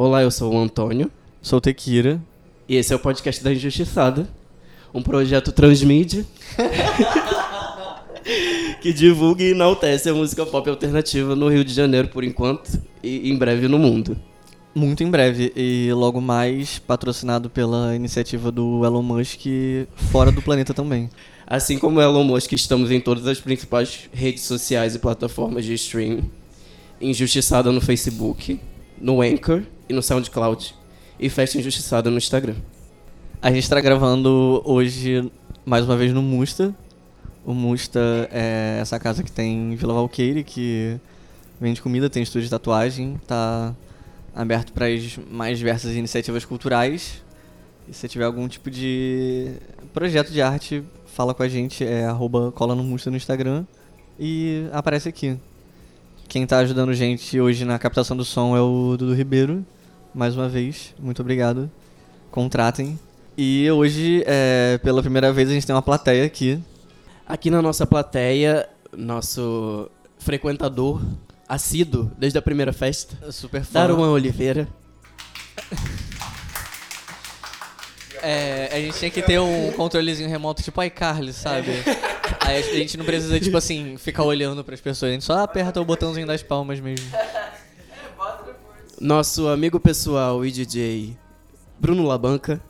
Olá, eu sou o Antônio Sou Tequira. e esse é o podcast da Injustiçada, um projeto transmídia que divulga e enaltece a música pop alternativa no Rio de Janeiro por enquanto e em breve no mundo. Muito em breve e logo mais patrocinado pela iniciativa do Elon Musk fora do planeta também. Assim como o Elon Musk, estamos em todas as principais redes sociais e plataformas de streaming. Injustiçada no Facebook, no Anchor e no SoundCloud. E Festa Injustiçada no Instagram. A gente está gravando hoje mais uma vez no Musta. O Musta é essa casa que tem em Vila Valqueire, que vende comida, tem estúdio de tatuagem, tá aberto para as mais diversas iniciativas culturais. E se tiver algum tipo de projeto de arte, fala com a gente, é arroba cola no Musta no Instagram e aparece aqui. Quem tá ajudando gente hoje na captação do som é o Dudu Ribeiro. Mais uma vez, muito obrigado. Contratem. E hoje, é, pela primeira vez, a gente tem uma plateia aqui. Aqui na nossa plateia, nosso frequentador assíduo desde a primeira festa, Super fã. Daruan Oliveira. É, a gente tinha que ter um controlezinho remoto tipo iCarly, sabe? Aí a gente não precisa, tipo assim, ficar olhando pras pessoas. A gente só aperta o botãozinho das palmas mesmo. Nosso amigo pessoal e DJ Bruno Labanca.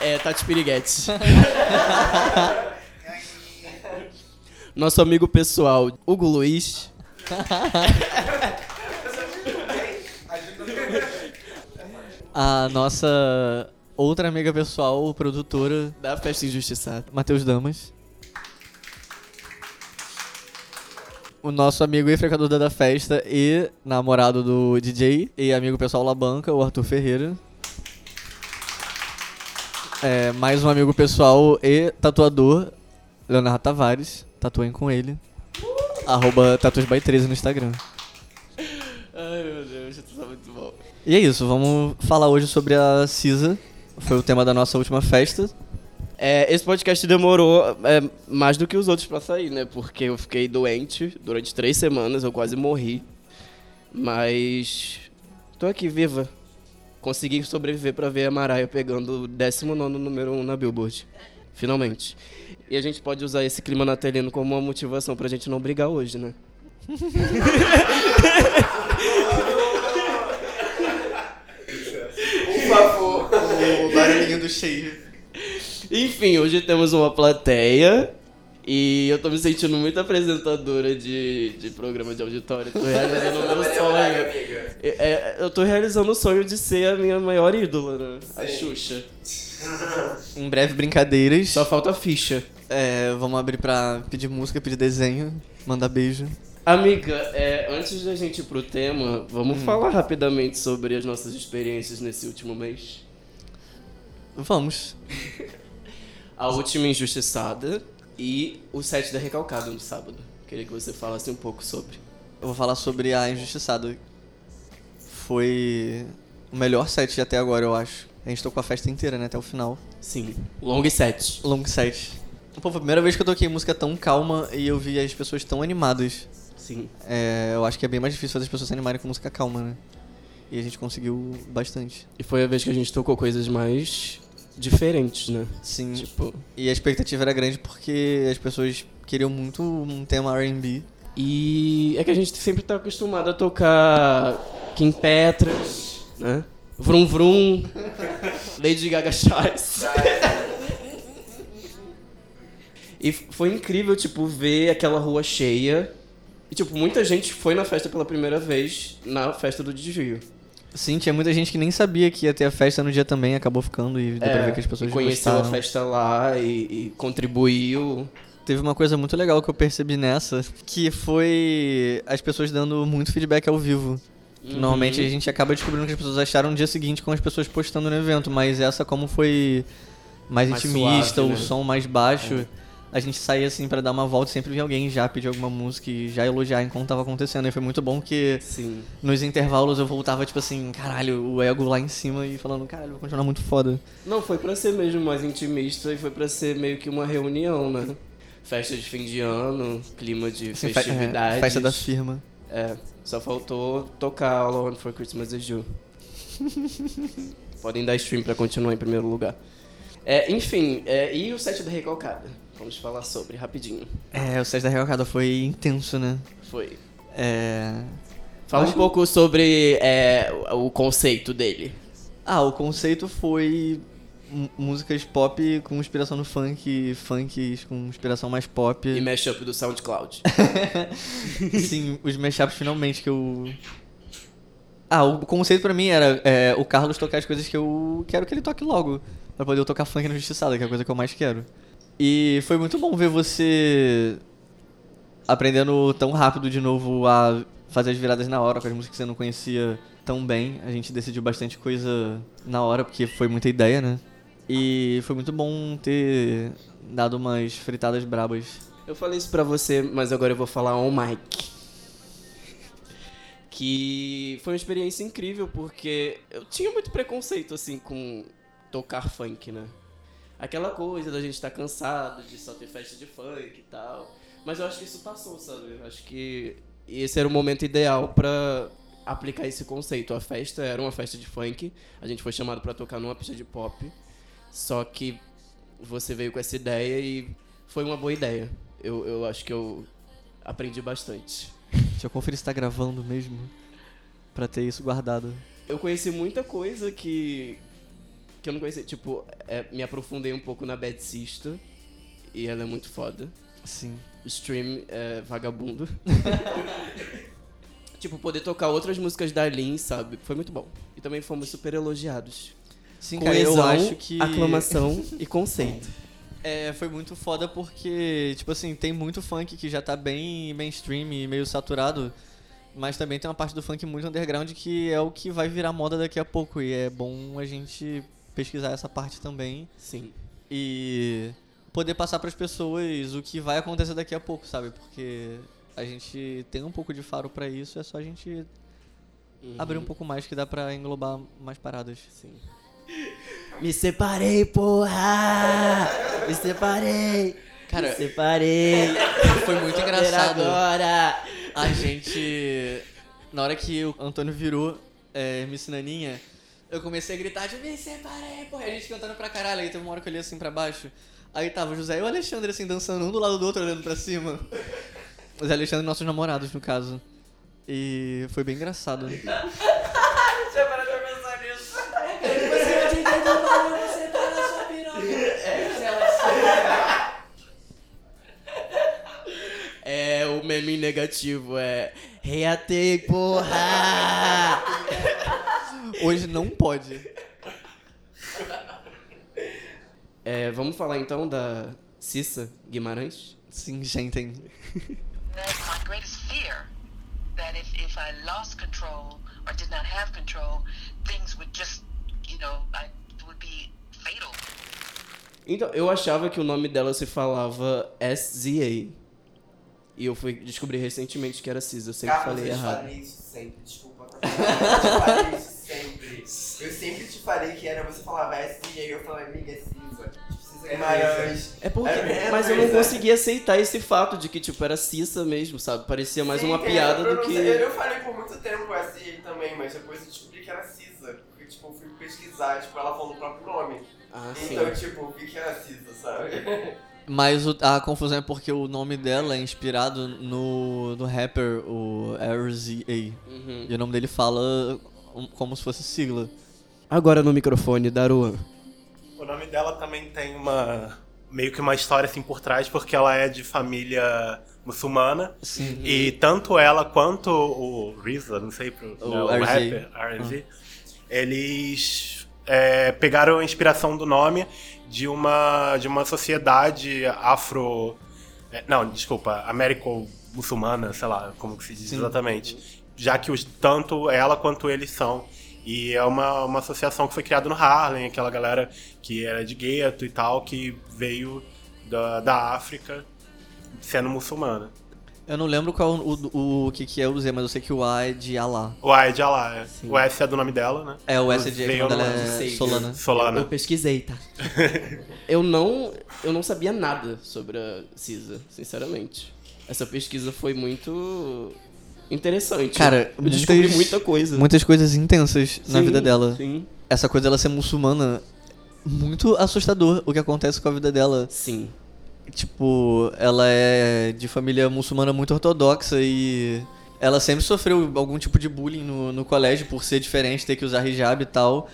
É, Tati Piriguetes. Nosso amigo pessoal Hugo Luiz. A nossa outra amiga pessoal, produtora, Da Festa Injustiçada. Matheus Damas. O nosso amigo e frequentador da festa e namorado do DJ e amigo pessoal Labanca, o Arthur Ferreira. É, mais um amigo pessoal e tatuador, Leonardo Tavares. Tatuem com ele. Arroba tatusby13 no Instagram. Ai meu Deus, isso tá muito bom. E é isso, vamos falar hoje sobre a CISA. Foi o tema da nossa última festa. É, esse podcast demorou é, mais do que os outros pra sair, né? Porque eu fiquei doente durante três semanas, eu quase morri. Mas. tô aqui viva. Consegui sobreviver pra ver a Maraia pegando o 19 número 1 na Billboard. Finalmente. E a gente pode usar esse clima natalino como uma motivação pra gente não brigar hoje, né? O barulhinho do cheio. Enfim, hoje temos uma plateia e eu tô me sentindo muito apresentadora de, de programa de auditório. Tô realizando o meu sonho. É, é, eu tô realizando o sonho de ser a minha maior ídola, né? A Xuxa. Em breve, brincadeiras. Só falta a ficha. É, vamos abrir pra pedir música, pedir desenho, mandar beijo. Amiga, é, antes da gente ir pro tema, vamos falar rapidamente sobre as nossas experiências nesse último mês. Vamos. A última injustiçada e o set da Recalcada no sábado. Queria que você falasse um pouco sobre. Eu vou falar sobre a Injustiçada. Foi o melhor set até agora, eu acho. A gente tocou a festa inteira, né? Até o final. Sim, long set. Long set. Pô, foi a primeira vez que eu toquei música tão calma e eu vi as pessoas tão animadas. Sim. É, eu acho que é bem mais difícil fazer as pessoas se animarem com música calma, né? E a gente conseguiu bastante. E foi a vez que a gente tocou coisas mais diferentes, né? Sim. Tipo. E a expectativa era grande porque as pessoas queriam muito um tema R&B. E é que a gente sempre tá acostumado a tocar Kim Petras, né? Vrum Vrum, Lady Gaga Chives. E foi incrível, tipo, ver aquela rua cheia. E, tipo, muita gente foi na festa pela primeira vez na festa do desvio. Sim, tinha muita gente que nem sabia que ia ter a festa no dia também, acabou ficando e deu pra ver que as pessoas É, conheceu gostaram. a festa lá e, e contribuiu. Teve uma coisa muito legal que eu percebi nessa, que foi as pessoas dando muito feedback ao vivo. Uhum. Normalmente a gente acaba descobrindo o que as pessoas acharam no dia seguinte com as pessoas postando no evento, mas essa como foi mais, Mais intimista, suave, o né? som mais baixo, a gente saía assim pra dar uma volta e sempre via alguém já pedir alguma música e já elogiar enquanto tava acontecendo. E foi muito bom que Sim. nos intervalos eu voltava tipo assim, caralho, o ego lá em cima e falando, caralho, vai continuar muito foda. Não, foi pra ser mesmo mais intimista e foi pra ser meio que uma reunião, né? Festa de fim de ano, clima de Assim, fe- é, festa da firma. É, só faltou tocar All I Want For Christmas Is You. Podem dar stream pra continuar em primeiro lugar. É, enfim, é, e o set da Recalcada? Vamos falar sobre, rapidinho. É, o set da Recalcada foi intenso, né? Foi. É... Fala Acho- um pouco sobre é, o conceito dele. Ah, o conceito foi músicas pop com inspiração no funk, funks com inspiração mais pop. E mashup do SoundCloud. Sim, os mashups finalmente que eu. Ah, o conceito pra mim era é, o Carlos tocar as coisas que eu quero que ele toque logo. Pra poder eu tocar funk na Justiçada, que é a coisa que eu mais quero. E foi muito bom ver você aprendendo tão rápido de novo a fazer as viradas na hora com as músicas que você não conhecia tão bem. A gente decidiu bastante coisa na hora, porque foi muita ideia, né? E foi muito bom ter dado umas fritadas brabas. Eu falei isso pra você, mas agora eu vou falar on mic. Que foi uma experiência incrível, porque eu tinha muito preconceito, assim, com tocar funk, né? Aquela coisa da gente estar cansado de só ter festa de funk e tal. Mas eu acho que isso passou, sabe? Eu acho que esse era o momento ideal pra aplicar esse conceito. A festa era uma festa de funk, a gente foi chamado pra tocar numa pista de pop. Só que você veio com essa ideia e foi uma boa ideia. Eu, eu acho que eu aprendi bastante. Deixa eu conferir se tá gravando mesmo. Pra ter isso guardado. Eu conheci muita coisa que, que eu não conhecia. Tipo, é, me aprofundei um pouco na Bad Sister. E ela é muito foda. Sim. Stream é vagabundo. tipo, poder tocar outras músicas da Lin, sabe? Foi muito bom. E também fomos super elogiados. Sim, cara, eu acho que. aclamação e conceito. É, foi muito foda porque, tipo assim, tem muito funk que já tá bem mainstream e meio saturado. Mas também tem uma parte do funk muito underground que é o que vai virar moda daqui a pouco. E é bom a gente pesquisar essa parte também. Sim. E poder passar pras pessoas o que vai acontecer daqui a pouco, sabe? Porque a gente tem um pouco de faro pra isso, é só a gente Uhum. abrir um pouco mais que dá pra englobar mais paradas. Sim. Me separei, porra! Me separei! Cara, Me separei! foi muito engraçado. Agora! A gente. Na hora que o Antônio virou é, Miss Naninha, eu comecei a gritar de me separei, porra. E a gente cantando pra caralho. Aí teve uma hora que eu olhei assim pra baixo. Aí tava o José e o Alexandre assim dançando um do lado do outro, olhando pra cima. Os Alexandre, nossos namorados, no caso. E foi bem engraçado. É o meme negativo, é. Reatei, porra! Hoje não pode. É, vamos falar então da Cissa Guimarães? Sim, gente. That's my greatest fear. That if, if I lost control or did not have control, things would just, you know, I, would be fatal. Então, eu achava que o nome dela se falava SZA. E eu fui descobrir recentemente que era Cissa, eu sempre Carlos, falei errado. falei isso sempre, desculpa. tá? Eu falei isso sempre. Eu sempre te falei que era você falava S e aí eu falava, amiga, é Cisa. Cisa Guimarães. É porque, É mas eu não é. conseguia aceitar esse fato de que, tipo, era Cissa mesmo, sabe? Parecia mais Sim, uma piada eu do que... Eu falei por muito tempo aí também, mas depois eu descobri que era Cisa. Porque, tipo, eu fui pesquisar, tipo, ela falou o próprio nome. Ah, sim. Então, tipo, eu vi que era Cisa, sabe? Mas o- a confusão é porque o nome dela é inspirado no, no rapper, o RZA. Uhum. E o nome dele fala como se fosse sigla. Agora no microfone, Daruan. O nome dela também tem uma meio que uma história assim por trás, porque ela é de família muçulmana. Sim. E tanto ela quanto o RZA, não sei pro O né, o rapper, RZ, eles é, pegaram a inspiração do nome de uma de uma sociedade afro é, não, desculpa, américo-muçulmana, sei lá, como que se diz Sim. exatamente. Já que os, tanto ela quanto eles são. E é uma, uma associação que foi criada no Harlem, aquela galera que era de gueto e tal, que veio da, da África sendo muçulmana. Eu não lembro qual o, o, o que, que é o Z, mas eu sei que o A é de Allah. O A é de Alá, é. O S é do nome dela, né? É, o S é de quando ela é sei. Solana. Solana. Eu pesquisei, tá? eu não, eu não sabia nada sobre a Cisa, sinceramente. Essa pesquisa foi muito interessante. Cara, eu descobri muitas- muita coisa. Muitas coisas intensas na Sim, vida dela. Sim. Essa coisa dela ser muçulmana, muito assustador o que acontece com a vida dela. Sim. Tipo, ela é de família muçulmana muito ortodoxa e ela sempre sofreu algum tipo de bullying no, no colégio por ser diferente, ter que usar hijab e tal.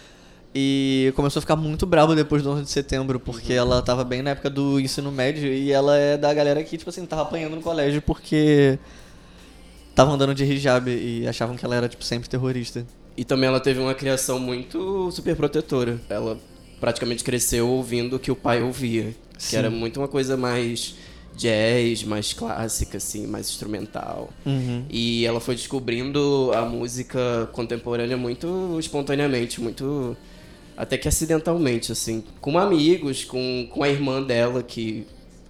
E começou a ficar muito brava depois do 11 de setembro, porque ela tava bem na época do ensino médio e ela é da galera que, tipo assim, tava apanhando no colégio porque tava andando de hijab e achavam que ela era, tipo, sempre terrorista. E também ela teve uma criação muito super protetora. Ela praticamente cresceu ouvindo o que o pai ouvia. Que Sim. era muito uma coisa mais jazz, mais clássica, assim, mais instrumental. Uhum. E ela foi descobrindo a música contemporânea muito espontaneamente, muito. até que acidentalmente, assim. Com amigos, com, com a irmã dela, que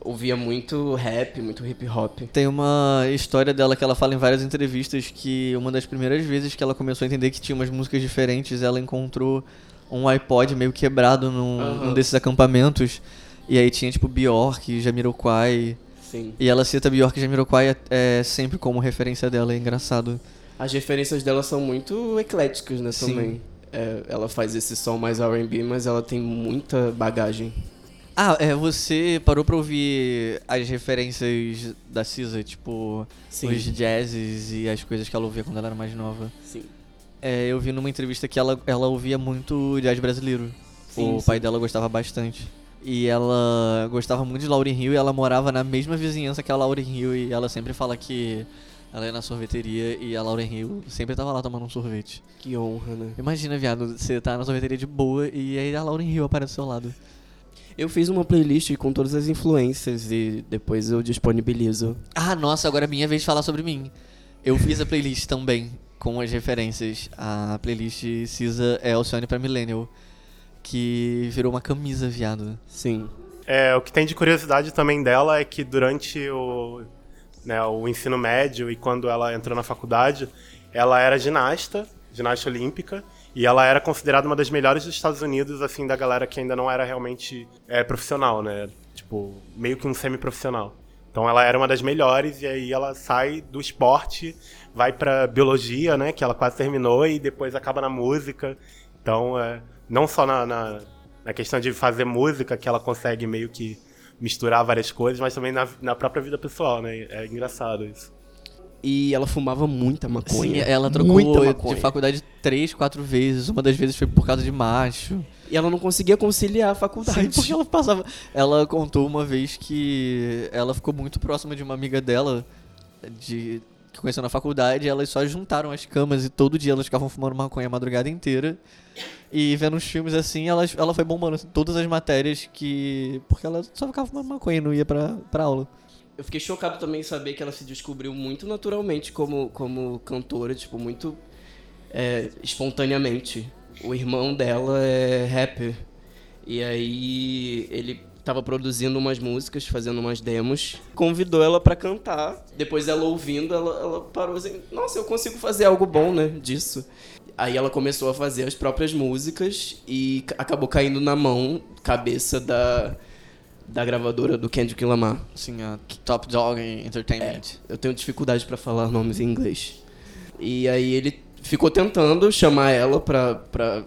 ouvia muito rap, muito hip hop. Tem uma história dela que ela fala em várias entrevistas que uma das primeiras vezes que ela começou a entender que tinha umas músicas diferentes, ela encontrou um iPod meio quebrado num, Aham. num desses acampamentos. E aí tinha tipo Bjork, Jamiroquai. Sim. E ela cita Bjork e Jamiroquai é, é sempre como referência dela, é engraçado. As referências dela são muito ecléticas, né, Sim. também. É, ela faz esse som mais R&B, mas ela tem muita bagagem. Ah, é, você parou pra ouvir as referências da Cisa, tipo, Sim. os jazzes e as coisas que ela ouvia quando ela era mais nova. Sim. É, eu vi numa entrevista que ela, ela ouvia muito jazz brasileiro. Sim, o sim. pai dela gostava bastante. E ela gostava muito de Lauryn Hill e ela morava na mesma vizinhança que a Lauryn Hill e ela sempre fala que ela ia na sorveteria e a Lauryn Hill sempre tava lá tomando um sorvete. Que honra, né? Imagina, viado, você tá na sorveteria de boa e aí a Lauryn Hill aparece do seu lado. Eu fiz uma playlist com todas as influências e depois eu disponibilizo. Ah, nossa, agora é minha vez de falar sobre mim. Eu fiz a playlist também com as referências. A playlist Cisa é Alcione pra Millennial, que virou uma camisa, viado. Sim. É, o que tem de curiosidade também dela é que durante o, né, o ensino médio e quando ela entrou na faculdade, ela era ginasta, ginasta olímpica, e ela era considerada uma das melhores dos Estados Unidos, assim, da galera que ainda não era realmente é, profissional, né? Tipo, meio que um semi-profissional. Então ela era uma das melhores, e aí ela sai do esporte, vai pra biologia, né? Que ela quase terminou, e depois acaba na música. Então, é, não só na, na, na questão de fazer música, que ela consegue meio que misturar várias coisas, mas também na, na própria vida pessoal, né? É engraçado isso. E ela fumava muita maconha. Sim, ela trocou de faculdade três, quatro vezes. Uma das vezes foi por causa de macho. E ela não conseguia conciliar a faculdade. Sim, porque ela passava. Ela contou uma vez que ela ficou muito próxima de uma amiga dela, de que conheceu na faculdade, e elas só juntaram as camas e todo dia elas ficavam fumando maconha a madrugada inteira. E vendo os filmes assim, ela, ela foi bombando assim, todas as matérias que. Porque ela só ficava fumando maconha e não ia pra, pra aula. Eu fiquei chocado também em saber que ela se descobriu muito naturalmente como, como cantora, tipo, muito é, espontaneamente. O irmão dela é rapper. E aí ele tava produzindo umas músicas, fazendo umas demos, convidou ela pra cantar. Depois ela ouvindo, ela, ela parou assim, nossa, eu consigo fazer algo bom, né, disso. Aí ela começou a fazer as próprias músicas e ca- acabou caindo na mão, cabeça da, da gravadora do Kendrick Lamar. Assim, a Top Dog Entertainment. Eu tenho dificuldade pra falar nomes em inglês. E aí ele ficou tentando chamar ela pra, pra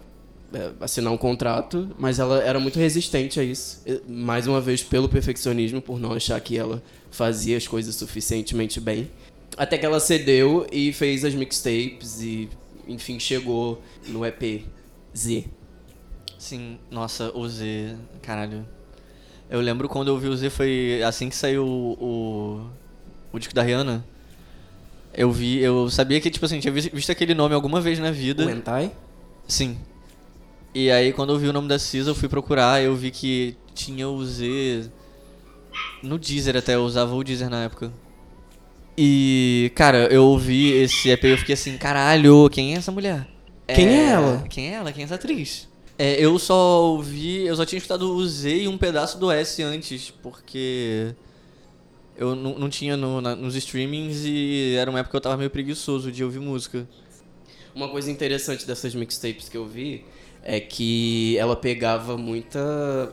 é, assinar um contrato, mas ela era muito resistente a isso. Mais uma vez, pelo perfeccionismo, por não achar que ela fazia as coisas suficientemente bem. Até que ela cedeu e fez as mixtapes e, enfim, chegou no EP Z. Sim, nossa, o Z, caralho. Eu lembro quando eu vi o Z foi assim que saiu o, o, o disco da Rihanna. Eu vi, eu sabia que, tipo assim, tinha visto, aquele nome alguma vez na vida. O Hentai? Sim. E aí quando eu vi o nome da Cisa, eu fui procurar, eu vi que tinha o Z no Deezer até, eu usava o Deezer na época. E, cara, eu ouvi esse EP e eu fiquei assim, caralho, quem é essa mulher? Quem é ela? Quem é ela? Quem é essa atriz? É, eu só ouvi, eu só tinha escutado o Z e um pedaço do S antes, porque eu não, não tinha no- na- nos streamings e era uma época que eu tava meio preguiçoso de ouvir música. Uma coisa interessante dessas mixtapes que eu vi é que ela pegava muita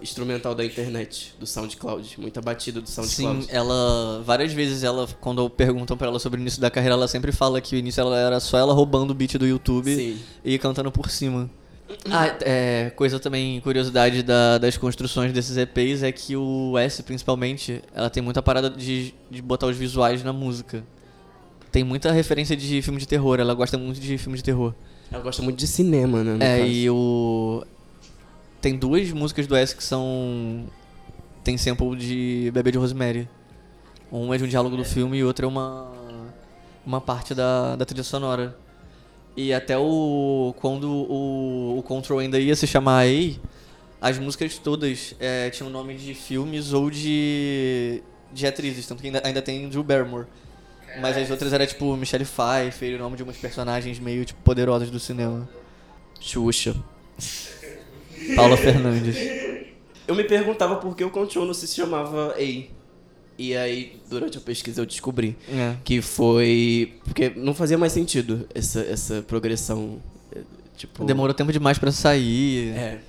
instrumental da internet, do SoundCloud, muita batida do SoundCloud. Sim, ela. Várias vezes ela, quando perguntam pra ela sobre o início da carreira, ela sempre fala que o início ela era só ela roubando o beat do YouTube Sim. e cantando por cima. Ah, é, coisa também, curiosidade da- das construções desses EPs é que o S, principalmente, ela tem muita parada de, de botar os visuais na música. Tem muita referência de filme de terror, ela gosta muito de filme de terror. Ela gosta muito de cinema, né? É, caso. e o. Tem duas músicas do S que são. Tem sample de Bebê de Rosemary. Um é de um diálogo do filme e outra é uma. Uma parte da, da trilha sonora. E até o. Quando o, o Control ainda ia se chamar A, as músicas todas é, tinham nome de filmes ou de. de atrizes, tanto que ainda, ainda tem Drew Barrymore. Mas as outras era tipo Michelle Pfeiffer, o nome de umas personagens meio tipo poderosas do cinema. Xuxa. Paula Fernandes. Eu me perguntava por que o Control não se chamava A. E aí, durante a pesquisa, eu descobri É. que foi. Porque não fazia mais sentido essa, essa progressão. eh, Tipo. Demorou tempo demais pra sair. É.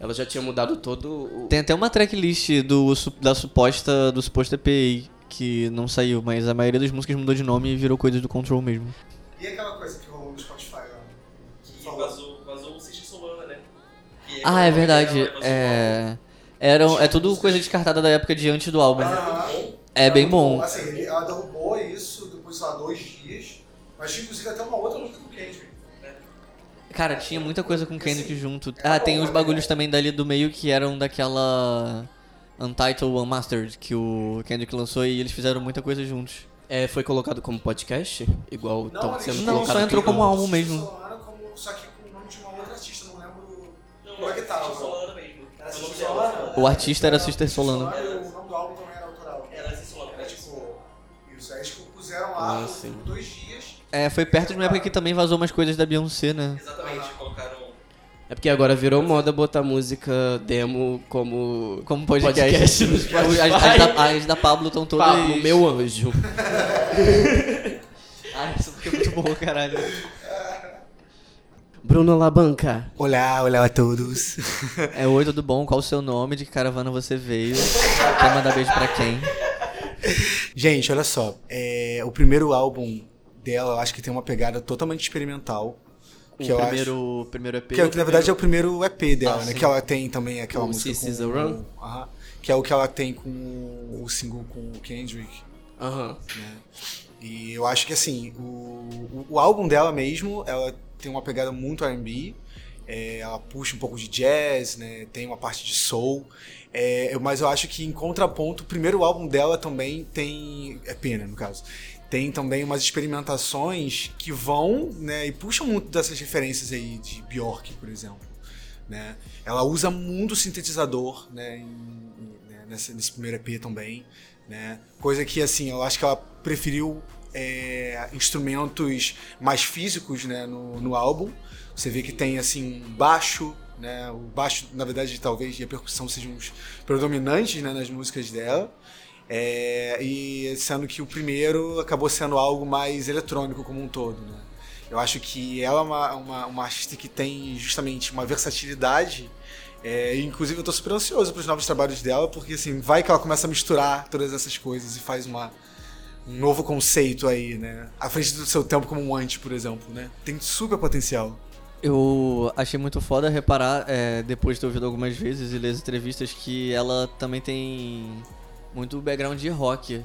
Ela já tinha mudado todo o. Tem até uma tracklist do, da suposta, do suposto EPI que não saiu, mas a maioria das músicas mudou de nome e virou coisa do Control mesmo. E aquela coisa que rolou no Spotify lá? Que vazou, vazou o Sister Solana, né? Que Ah, é quando verdade. É. Eram, é tudo coisa descartada da época de antes do álbum. Ah, É bem bom. Assim, ele- ela derrubou isso depois, sei lá, dois dias. Mas tinha inclusive até uma outra música do Kendrick. Cara, tinha muita coisa com Kendrick junto. Ah, tem os bagulhos também dali do meio que eram daquela Untitled Unmastered que o Kendrick lançou e eles fizeram muita coisa juntos. É, foi colocado como podcast? Igual Não, tava sendo Não, só entrou como álbum mesmo. Como, só que com o nome de uma outra artista, não lembro Não, como é que tava. Solana mesmo. Era O nome Sister dela. Solana? O artista era Sister Solana. o nome do álbum também era autoral. Era Sister Solana. Era tipo. Isso, aí eles puseram lá Ah, por sim. dois dias. É, foi perto de uma época que também vazou umas coisas da Beyoncé, né? Exatamente, colocaram. É porque agora virou moda botar música demo como. Como podcast. Podcast no As, Spotify. as da, as da Pablo estão todas. Pablo, meu anjo. Ai, isso foi muito bom, caralho. Bruno Labanca. Olá, olá a todos. É, oi, tudo bom? Qual o seu nome? De que caravana você veio? Quer mandar beijo pra quem? Gente, olha só. é, o primeiro álbum dela, eu acho que tem uma pegada totalmente experimental. Que o eu primeiro, primeiro EP. acho. Que, é- na verdade é o primeiro EP dela, Ah, né? sim. Que ela tem também aquela O música. This Is com, a Run? Aham. que é o que ela tem com o single com o Kendrick. Aham. né? E eu acho que assim, o, o, o álbum dela mesmo, ela tem uma pegada muito R&B, é, ela puxa um pouco de jazz, né? Tem uma parte de soul, é, mas eu acho que em contraponto, o primeiro álbum dela também tem, é pena no caso, tem também umas experimentações que vão, né? E puxam muito dessas referências aí de Bjork, por exemplo, né? Ela usa muito sintetizador, né? em- em- né, nesse primeiro EP também né? Coisa que, assim, eu acho que ela preferiu é, instrumentos mais físicos, né, no, no álbum. Você vê que tem, assim, um baixo, né? O baixo, na verdade, talvez, e a percussão sejam os predominantes, né, nas músicas dela. É, e sendo que o primeiro acabou sendo algo mais eletrônico como um todo, né? Eu acho que ela é uma, uma, uma artista que tem justamente uma versatilidade é, inclusive eu tô super ansioso pros novos trabalhos dela, porque assim, vai que ela começa a misturar todas essas coisas e faz uma, um novo conceito aí, né? À frente do seu tempo como um anti, por exemplo, né? Tem super potencial. Eu achei muito foda reparar, é, depois de ter ouvido algumas vezes e ler as entrevistas, que ela também tem muito background de rock.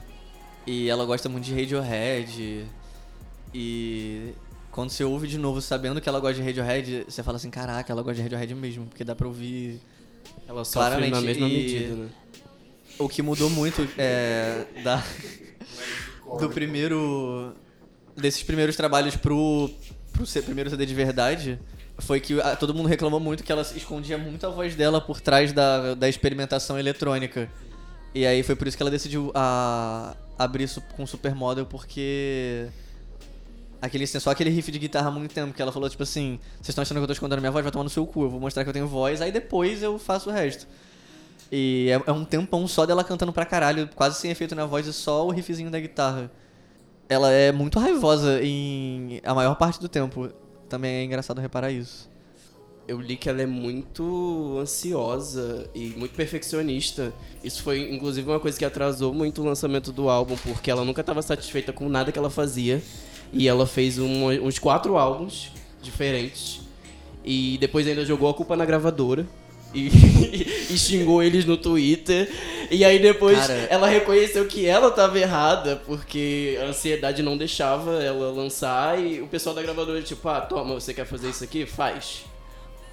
E ela gosta muito de Radiohead. E quando você ouve de novo sabendo que ela gosta de Radiohead, você fala assim, caraca, ela gosta de Radiohead mesmo, porque dá pra ouvir Ela sofre Claramente, na mesma e- medida, né? o que mudou muito é, da, do primeiro. desses primeiros trabalhos pro, pro ser- primeiro CD de verdade. Foi que ah, todo mundo reclamou muito que ela escondia muito a voz dela por trás da, da experimentação eletrônica. E aí foi por isso que ela decidiu a, abrir su- com Supermodel, porque. Aquele, só aquele riff de guitarra há muito tempo, que ela falou, tipo assim, vocês estão achando que eu tô escondendo minha voz, vai tomar no seu cu, eu vou mostrar que eu tenho voz, aí depois eu faço o resto. E é, é um tempão só dela cantando pra caralho, quase sem efeito na voz e só o riffzinho da guitarra. Ela é muito raivosa em a maior parte do tempo. Também é engraçado reparar isso. eu li que ela é muito ansiosa e muito perfeccionista. Isso foi, inclusive, uma coisa que atrasou muito o lançamento do álbum, porque ela nunca estava satisfeita com nada que ela fazia. E ela fez um- uns quatro álbuns diferentes. E depois ainda jogou a culpa na gravadora. E, e xingou eles no Twitter. E aí depois Cara. ela reconheceu que ela tava errada, porque a ansiedade não deixava ela lançar. E o pessoal da gravadora, tipo, ah, toma, você quer fazer isso aqui? Faz.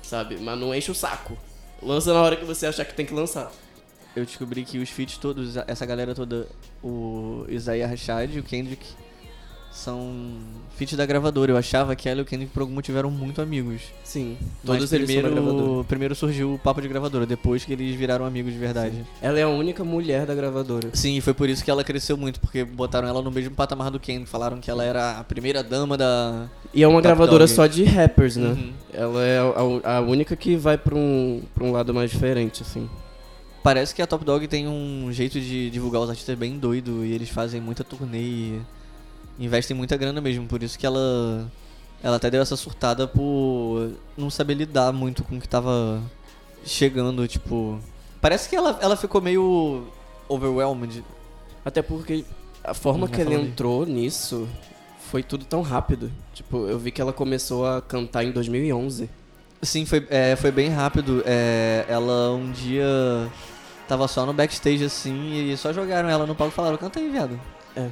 Sabe? Mas não enche o saco. Lança na hora que você achar que tem que lançar. Eu descobri que os feats todos, essa galera toda, o Isaiah Rashad e o Kendrick, são feats da gravadora. Eu achava que ela e o Kendrick, por algum motivo, eram muito amigos. Sim. Todos eles primeiro, primeiro surgiu o papo de gravadora, depois que eles viraram amigos de verdade. Ela é a única mulher da gravadora. Sim, e foi por isso que ela cresceu muito, porque botaram ela no mesmo patamar do Kendrick. Falaram que ela era a primeira dama da. E é uma gravadora só de rappers, né? Uhum. Ela é a, a única que vai pra um, pra um lado mais diferente, assim. Parece que a Top Dog tem um jeito de divulgar os artistas bem doido e eles fazem muita turnê e investem muita grana mesmo. Por isso que ela. Ela até deu essa surtada por não saber lidar muito com o que tava chegando, tipo. Parece que ela, ela ficou meio overwhelmed. Até porque a forma que ela aí. entrou nisso foi tudo tão rápido. Tipo, eu vi que ela começou a cantar em 2011. Sim, foi, é, foi bem rápido. É, ela um dia tava só no backstage assim e só jogaram ela no palco e falaram: canta aí, viado. É.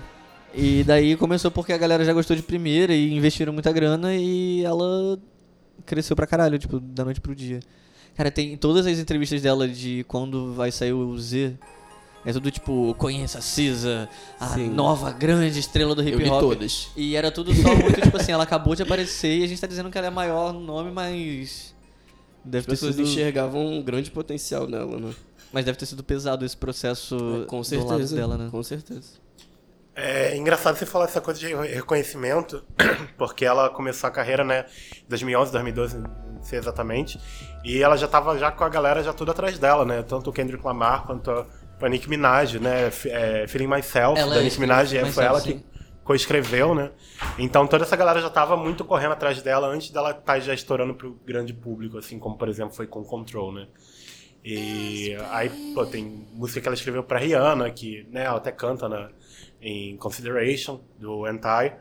E daí começou porque a galera já gostou de primeira e investiram muita grana e ela cresceu pra caralho, tipo, da noite pro dia. Cara, tem todas as entrevistas dela de quando vai sair o Z. É tudo tipo, conheça a Cisa, a Sim. nova grande estrela do hip Eu li hop. todas. E era tudo só muito, tipo assim, ela acabou de aparecer e a gente tá dizendo que ela é maior no nome, mas. Deve As ter pessoas sido. enxergavam um grande potencial nela, né? Mas deve ter sido pesado esse processo Com do lado certeza. dela, né? Com certeza. É engraçado você falar essa coisa de reconhecimento, porque ela começou a carreira, né, em 2011, 2012, não sei exatamente, e ela já tava já com a galera já tudo atrás dela, né, tanto o Kendrick Lamar quanto a, a Nicki Minaj, né, é, Feeling Myself, Ela da é Nicki Minaj, é, foi ela sim. que coescreveu, né, então toda essa galera já tava muito correndo atrás dela antes dela estar já estourando pro grande público, assim como, por exemplo, foi com Control, né. E aí, pô, tem música que ela escreveu pra Rihanna, que, né, ela até canta na, em Consideration, do Anti,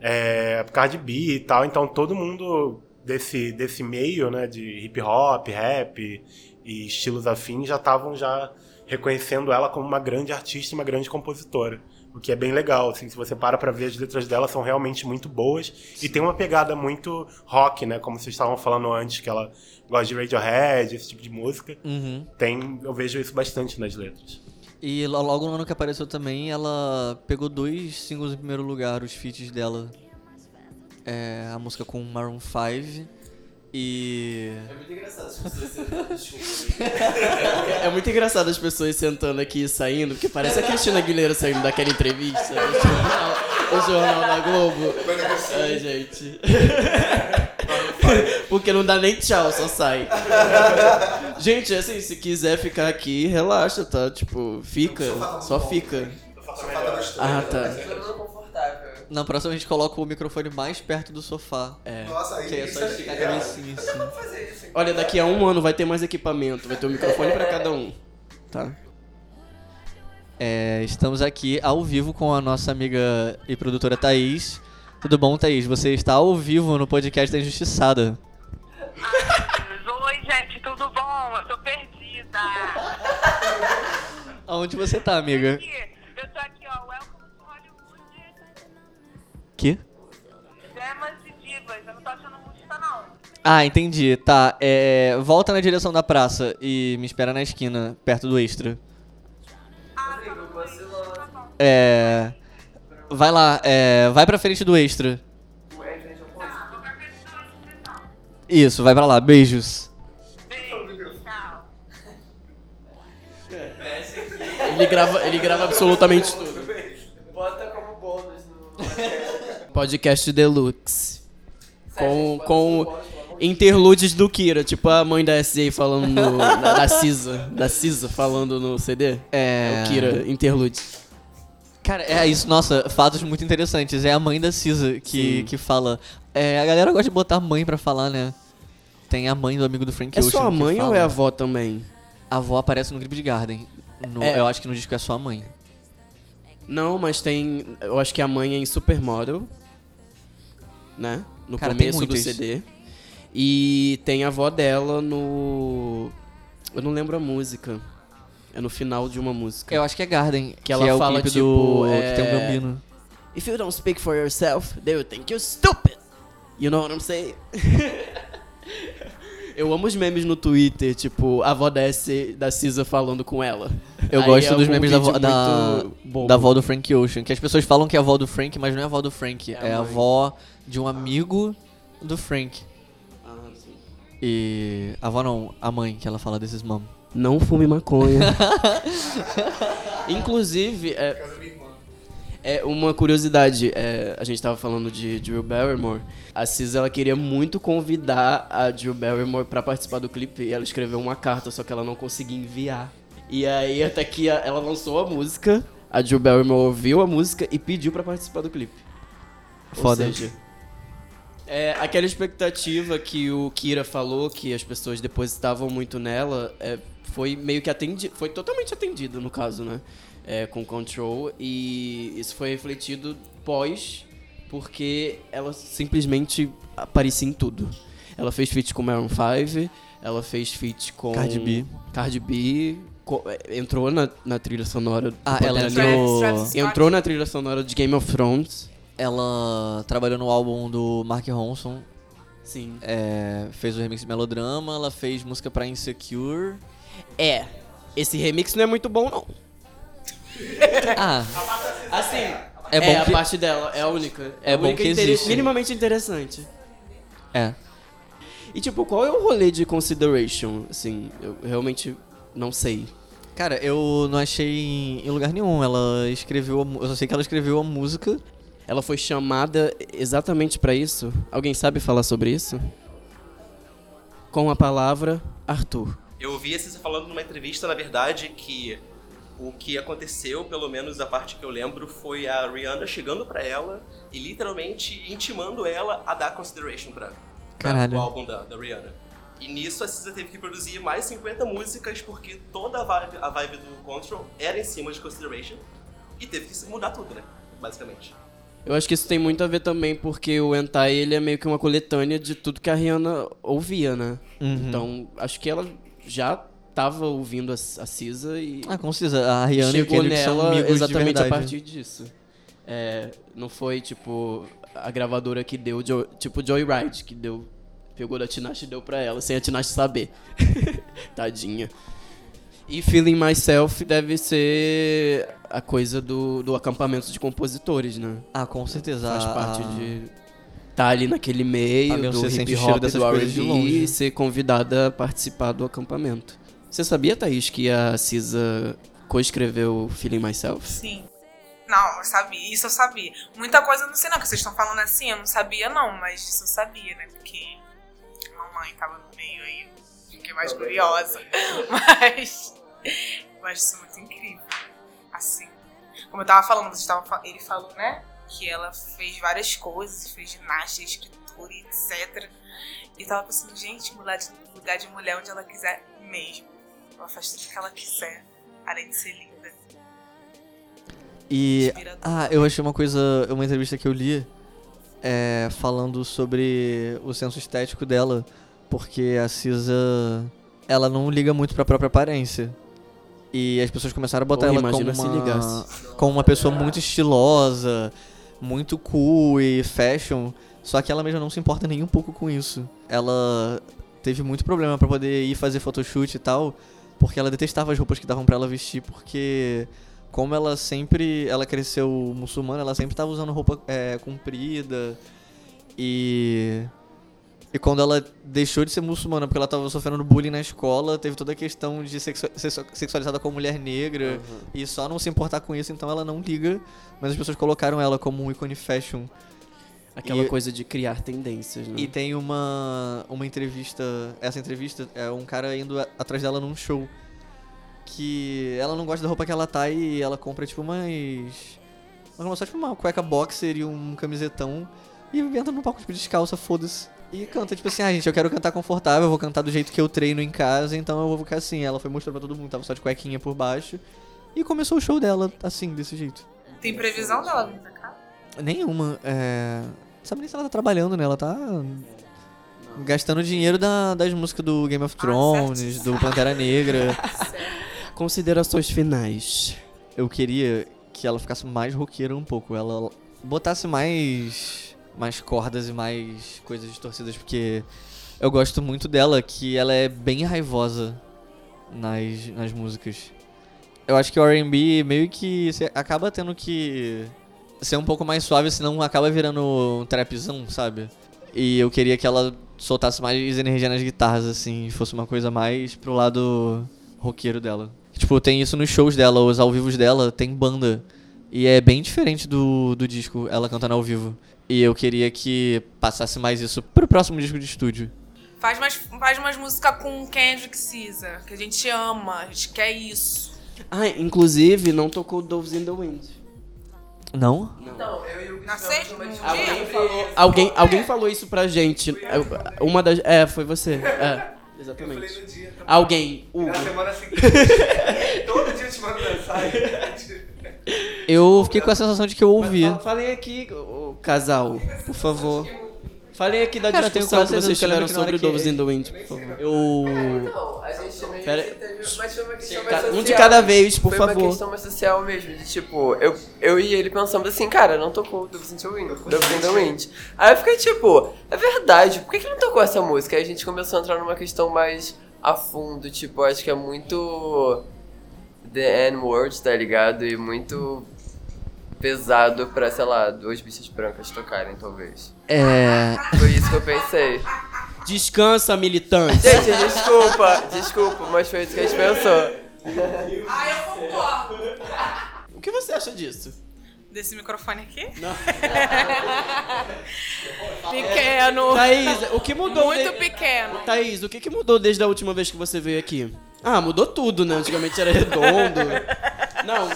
é, Cardi B e tal, então todo mundo desse, desse meio, né, de hip hop, rap e estilos afins já estavam já reconhecendo ela como uma grande artista e uma grande compositora. O que é bem legal, assim, se você para pra ver as letras dela são realmente muito boas e tem uma pegada muito rock, né, como vocês estavam falando antes, que ela gosta de Radiohead, esse tipo de música. Uhum. Tem, eu vejo isso bastante nas letras. E lo- logo no ano que apareceu também, ela pegou dois singles em primeiro lugar, os feats dela. É, a música com Maroon 5 e. É muito engraçado as pessoas. Desculpa. É muito engraçado as pessoas sentando aqui e saindo, porque parece a Cristina Aguilera saindo daquela entrevista no jornal, o jornal da Globo. Ai, gente. Porque não dá nem tchau, só sai. Gente, assim, se quiser ficar aqui, relaxa, tá? Tipo, fica, só fica. Ah, tá. Na próxima a gente coloca o microfone mais perto do sofá. É. Nossa, aí Que aí é só esticar a cabecinha assim. Aqui. Olha, daqui a um ano vai ter mais equipamento, vai ter um microfone pra cada um. Tá? É, estamos aqui ao vivo com a nossa amiga e produtora Thaís. Tudo bom, Thaís? Você está ao vivo no podcast da Injustiçada. Bom? Eu tô perdida. Aonde você tá, amiga? Aqui, eu tô aqui, ó, Welcome to Hollywood, Que? Dramas e Divas. Eu não tô achando música, não. Ah, entendi. Tá, é, volta na direção da praça e me espera na esquina, perto do Extra. Ah, tá no Tá bom. É. Vai lá, é, vai pra frente do Extra. Tá, vou pra frente do outro, então. Isso, vai pra lá. Beijos. Ele grava, ele grava absolutamente tudo. Bota como bônus no. Podcast Deluxe. Com, com interludes do Kira, tipo a mãe da SJ falando no, da, da Cisa, da Cisa falando no CD. É. É o Kira, interlude. Cara, é isso, nossa, fatos muito interessantes. É a mãe da Cisa que, Sim. que fala. É, a galera gosta de botar mãe pra falar, né? tem a mãe do amigo do Frank É Ocean. só a mãe ou é a avó também? A avó aparece no Grip de Garden. No- É. Eu acho que no disco é só a mãe. Não, mas tem. Eu acho que a mãe é em Supermodel. Né? No Cara, começo do. CD. E tem a avó dela no. Eu não lembro a música. É no final de uma música. Eu acho que é Garden. Que ela é fala, o tipo, do... é- Que tem o Gambino. If you don't speak for yourself, they will think you're stupid. You know what I'm saying? Eu amo os memes no Twitter, tipo, a avó desse, da Cisa falando com ela. Eu Aí gosto é dos memes da, da, bobo. da avó do Frank Ocean. Que as pessoas falam que é a avó do Frank, mas não é a avó do Frank. É É, a avó de um amigo do Frank. Ah, sim. E. A avó não, a mãe, que ela fala desses mom. Não fume maconha. Inclusive, é, é uma curiosidade. é, a gente tava falando de Drew Barrymore. A Cis ela queria muito convidar a Drew Barrymore pra participar do clipe. E ela escreveu uma carta, só que ela não conseguia enviar. E aí, até que ela lançou a música, a Drew Barrymore ouviu a música e pediu pra participar do clipe. Ou Foda. seja, é, aquela expectativa que o Kira falou, que as pessoas depositavam muito nela, é, foi meio que atendido, foi totalmente atendido no caso, né? É, com Control, e isso foi refletido pós, porque ela simplesmente aparecia em tudo. Ela fez feat com Maroon 5, ela fez feat com... Cardi B. Cardi B, é, entrou na, na trilha sonora... do Ah, ela entrou- Travis Scott. Entrou na trilha sonora de Game of Thrones. Ela trabalhou no álbum do Mark Ronson. Sim. é, fez o remix de Melodrama. Ela fez música pra Insecure. É. Esse remix não é muito bom, não. Ah, Assim, é bom a que... parte dela é a única. É a bom única que intere- existe. Minimamente interessante. É. E tipo, qual é o rolê de Consideration? Assim, eu realmente não sei. Cara, eu não achei em, em lugar nenhum. Ela escreveu. a mu- Eu só sei que ela escreveu a música. Ela foi chamada exatamente pra isso? Alguém sabe falar sobre isso? Com a palavra Arthur. Eu ouvi a Cissa falando numa entrevista, na verdade, que o que aconteceu, pelo menos a parte que eu lembro, foi a Rihanna chegando pra ela e literalmente intimando ela a dar consideration pra, pra o álbum da, da Rihanna. E nisso a Cissa teve que produzir mais 50 músicas porque toda a vibe, a vibe do Control era em cima de consideration e teve que mudar tudo, né? Basicamente. Eu acho que isso tem muito a ver também porque o Entai ele é meio que uma coletânea de tudo que a Rihanna ouvia, né? Uhum. Então, acho que ela já tava ouvindo a, a Cisa e Ah, com certeza. A Rihanna e o chegou Kendrick nela exatamente a partir disso. É, não foi tipo a gravadora que deu, tipo Joyride, que deu, pegou da Tinashe e deu pra ela, sem a Tinashe saber. Tadinha. E Feeling Myself deve ser a coisa do, do acampamento de compositores, né? Ah, com certeza. Faz parte de tá ali naquele meio do hip hop, do R&B e ser convidada a participar do acampamento. Você sabia, Thaís, que a Cisa coescreveu Feeling Myself? Sim. Não, eu sabia. Isso eu sabia. Muita coisa eu não sei não, que vocês estão falando assim, eu não sabia não, mas isso eu sabia, né? Porque a mamãe tava no meio aí, fiquei mais curiosa. Mas, eu acho isso muito incrível. Assim, como eu tava falando, vocês estavam, fa- ele falou, né? Que ela fez várias coisas, fez ginástica, escritura, etc. E tava pensando, gente, mudar de, mudar de mulher onde ela quiser mesmo. Ela faz tudo que ela quiser, além de ser linda. E. Ah, eu achei uma coisa. Uma entrevista que eu li. é, falando sobre o senso estético dela. Porque a Cisa. Ela não liga muito pra própria aparência. E as pessoas começaram a botar ela como uma, como uma pessoa muito estilosa, muito cool e fashion. Só que ela mesma não se importa nem um pouco com isso. Ela teve muito problema pra poder ir fazer photoshoot e tal, porque ela detestava as roupas que davam pra ela vestir, porque como ela sempre, ela cresceu muçulmana, ela sempre tava usando roupa é, comprida e e quando ela deixou de ser muçulmana porque ela tava sofrendo bullying na escola, teve toda a questão de sexu- sexu- sexualizada como mulher negra e só não se importar com isso, então ela não liga, mas as pessoas colocaram ela como um ícone fashion. Aquela E- coisa de criar tendências, né? E tem uma, uma entrevista. Essa entrevista é um cara indo a- atrás dela num show. Que ela não gosta da roupa que ela tá e ela compra tipo umas. Ela compra só tipo uma cueca boxer e um camisetão. E entra no palco tipo descalça, foda-se. E canta, tipo assim, ah, gente, eu quero cantar confortável, eu vou cantar do jeito que eu treino em casa, então eu vou ficar assim. Ela foi mostrando pra todo mundo, tava só de cuequinha por baixo. E começou o show dela, assim, desse jeito. Tem previsão dela vir pra cá? Nenhuma. É... Não sabe nem se ela tá trabalhando, né? Ela tá gastando dinheiro da- das músicas do Game of Thrones, certíssimo. do Pantera Negra. Considerações finais. Eu queria que ela ficasse mais roqueira um pouco. Ela botasse mais, mais cordas e mais coisas distorcidas, porque eu gosto muito dela, que ela é bem raivosa nas, nas músicas. Eu acho que o R&B meio que você acaba tendo que ser um pouco mais suave, senão acaba virando um trapzão, sabe? E eu queria que ela soltasse mais energia nas guitarras, assim, fosse uma coisa mais pro lado roqueiro dela. Tipo, tem isso nos shows dela, os ao vivos dela, tem banda. E é bem diferente do, do disco, ela cantando ao vivo. E eu queria que passasse mais isso pro próximo disco de estúdio. Faz mais, faz umas músicas com Kendrick Caesar, que a gente ama, a gente quer isso. Ah, inclusive, não tocou Doves in the Wind. Não? Não, eu e o Na sexta? No dia? sobre isso. Alguém, alguém falou isso pra gente. Uma das. É, foi você. É, Eu falei exatamente. no dia. Alguém. Hugo. Na semana seguinte. todo dia eu te mando mensagem. Eu fiquei com a sensação de que eu ouvi. Falem aqui, o casal, por favor. Falem aqui da Cara, discussão que vocês tiveram sobre que- Doves in the Wind, por favor. Eu. Não, a gente meio Pera- que teve. Mas foi uma questão mais Ca- social. um de cada vez, por foi favor. uma questão mais social mesmo. De tipo, eu, eu e ele pensamos assim, cara, não tocou Doves in the Wind. Doves in the Wind. Aí eu fiquei tipo, é verdade, por que, que não tocou essa música? Aí a gente começou a entrar numa questão mais a fundo, tipo, acho que é muito. The N-word, tá ligado? E muito pesado pra, sei lá, duas bichas brancas tocarem, talvez. É. Foi isso que eu pensei. Descansa, militante. Gente, desculpa, desculpa, mas foi isso que a gente pensou. Ah, eu concordo. O que você acha disso? Desse microfone aqui? Não. Pequeno. Thaís, o que mudou? Muito de- pequeno. Thaís, o que, que mudou desde a última vez que você veio aqui? Ah, mudou tudo, né? Antigamente era redondo. Não. O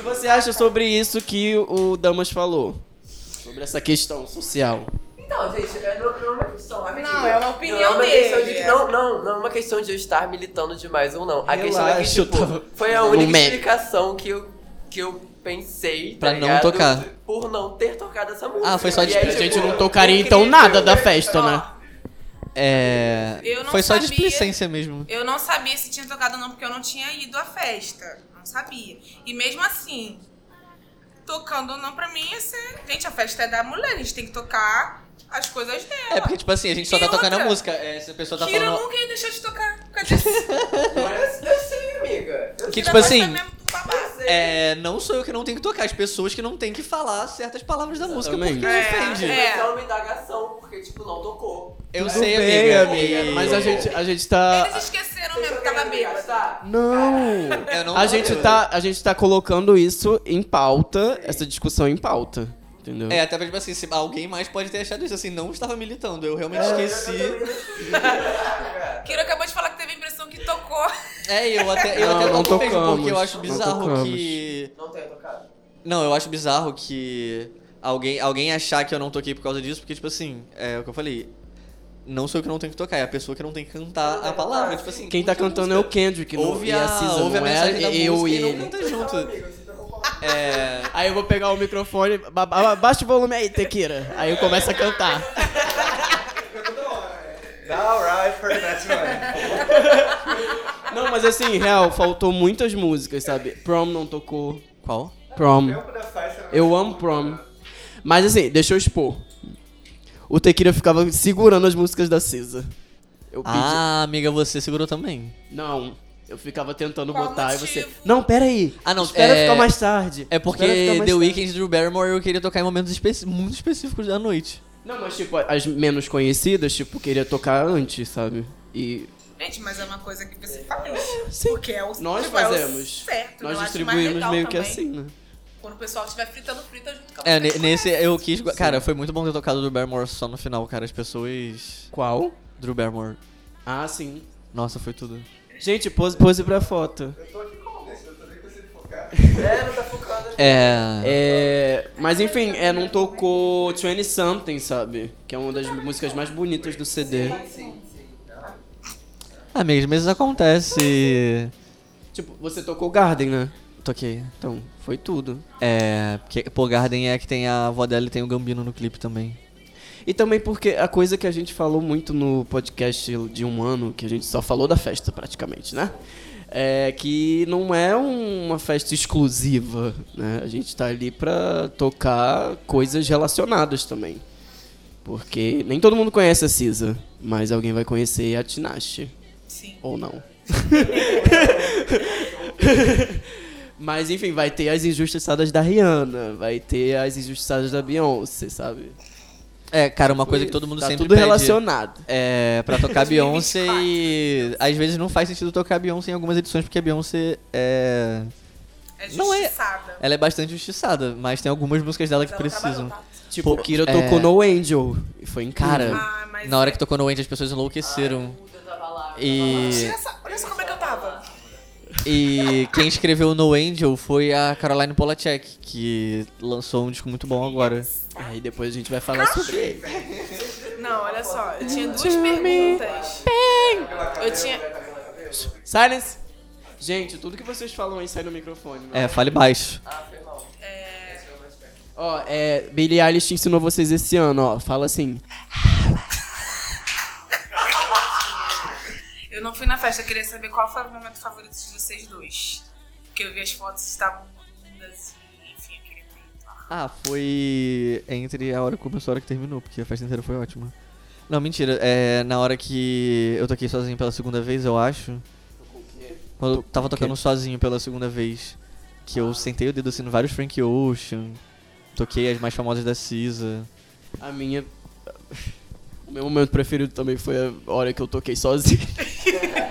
que você acha sobre isso que o Damas falou? Sobre essa questão social. Não, gente, é, não, não é uma questão. rapidinho. Não, é uma opinião não, é uma questão de dele. que- não, não, não é uma questão de eu estar militando demais ou não. A questão é que, tipo, tava- foi a única explicação que eu, que eu pensei, tá Pra não ligado? tocar. Por não ter tocado essa música. Ah, foi só de- aí, A gente tipo, não tocaria então nada da festa, né? É. Eu não Foi só sabia. displicência mesmo. Eu não sabia se tinha tocado ou não, porque eu não tinha ido à festa. Não sabia. E mesmo assim, tocando ou não, pra mim ser. Gente, a festa é da mulher, a gente tem que tocar as coisas dela. É porque, tipo assim, a gente só E tá tocando a outra? música. É, se a pessoa tá Kira falando. nunca ia deixar de tocar por causa disso. Eu sei, amiga. Eu Que sei. tipo assim. Mesmo do babado. É, não sou eu que não tenho que tocar, as pessoas que não têm que falar certas palavras da música porque Exatamente. ofende. É. Mas é uma indagação, porque, tipo, não tocou. Eu Tudo sei, bem, amiga. amiga. Mas a gente, a gente tá. Eles esqueceram mesmo que tava bêbado. Tá? Não! Eu não A gente, tá, a gente tá colocando isso em pauta, essa discussão em pauta. Entendeu? É, até pra, tipo assim, se alguém mais pode ter achado isso, assim, não estava militando, eu realmente É. esqueci. Kira acabou de falar que teve a impressão que tocou. É, e eu até, eu Não, até não toco mesmo, porque eu acho não bizarro que. Não tenho tocado. Não, eu acho bizarro que alguém, alguém achar que eu não toquei por causa disso, porque, tipo assim, é o que eu falei. Não sou eu que não tenho que tocar, é a pessoa que não tem que cantar a palavra. Tipo assim, Quem tá a cantando é o música. Kendrick não, Ouve e a, a Cisa, ouve a não mensagem é da eu música e e não ele. canta junto. É. Aí eu vou pegar o microfone, ba- ba- baixa o volume aí, Tequira. Aí eu começo a cantar. Alright, for that one. Não, mas assim, real, faltou muitas músicas, sabe? Prom não tocou. Qual? Prom. Eu amo Prom. Mas assim, deixa eu expor. O Tequila ficava segurando as músicas da Cisa. Eu pedi. Ah, amiga, você segurou também. Não. Eu ficava tentando Qual botar e você. motivo? Não, pera aí. Ah, não, Espera é- ficar mais tarde. É porque The tarde. Weeknd e Drew Barrymore eu queria tocar em momentos especi- muito específicos da noite. Não, mas tipo, as menos conhecidas, tipo, queria tocar antes, sabe? E Gente, mas é uma coisa que você faz. Sim. Porque é o nós tipo, é o fazemos. certo, Nós distribuímos meio que também. assim, né? Quando o pessoal estiver fritando, frita junto com É, você. ne- nesse eu quis. Cara, foi muito bom ter tocado Drew Barrymore só no final, cara. As pessoas. Qual? Drew Barrymore. Ah, sim. Nossa, foi tudo. Gente, pose, pose pra foto. Eu tô aqui desse, eu focar. É, não tá focando. É. É, mas enfim, é, não tocou 20 Something, sabe? Que é uma das músicas mais bonitas do CD. Ah, Amigas, mas isso acontece. Tipo, você tocou Garden, né? Toquei. Então, foi tudo. É. Porque, pô, Garden é que tem a avó dela e tem o Gambino no clipe também. E também porque a coisa que a gente falou muito no podcast de um ano, que a gente só falou da festa praticamente, né? É que não é uma festa exclusiva, né? A gente tá ali pra tocar coisas relacionadas também. Porque nem todo mundo conhece a Cisa, mas alguém vai conhecer a Tinashe. Sim. Ou não. Mas enfim, vai ter as injustiçadas da Rihanna, vai ter as injustiçadas da Beyoncé, sabe? É, cara, uma coisa que todo mundo tá sempre tudo pede relacionado. é pra tocar Beyoncé e às vezes não faz sentido tocar Beyoncé em algumas edições porque a Beyoncé é É Não é- justiçada. ela é bastante justiçada, mas tem algumas músicas dela que Mas ela precisam. tá? Tipo, Pô, Kira é- tocou No Angel e foi incrível. Cara, Ah, mas na hora que tocou no Wendy as pessoas enlouqueceram. E Tira essa- Olha só como é que. E quem escreveu No Angel foi a Caroline Polachek, que lançou um disco muito bom agora. Aí depois a gente vai falar sobre ele. Não, olha só. Eu tinha duas perguntas. Eu tinha... Silence! Gente, tudo que vocês falam aí sai no microfone. É, fale baixo. Ó, é, Billie Eilish ensinou vocês esse ano, ó. Fala assim. Eu não fui na festa, eu queria saber qual foi o momento favorito de vocês dois. Porque eu vi as fotos estavam lindas e, enfim, eu queria perguntar. Ah, foi entre a hora que começou e a hora que terminou, porque a festa inteira foi ótima. Não, mentira. É na hora que eu toquei sozinho pela segunda vez, eu acho. Quando eu tava tocando sozinho pela segunda vez. Que eu sentei o dedo assim no vários Frank Ocean. Toquei as mais famosas da Cisa. A minha. O meu momento preferido também foi a hora que eu toquei sozinho.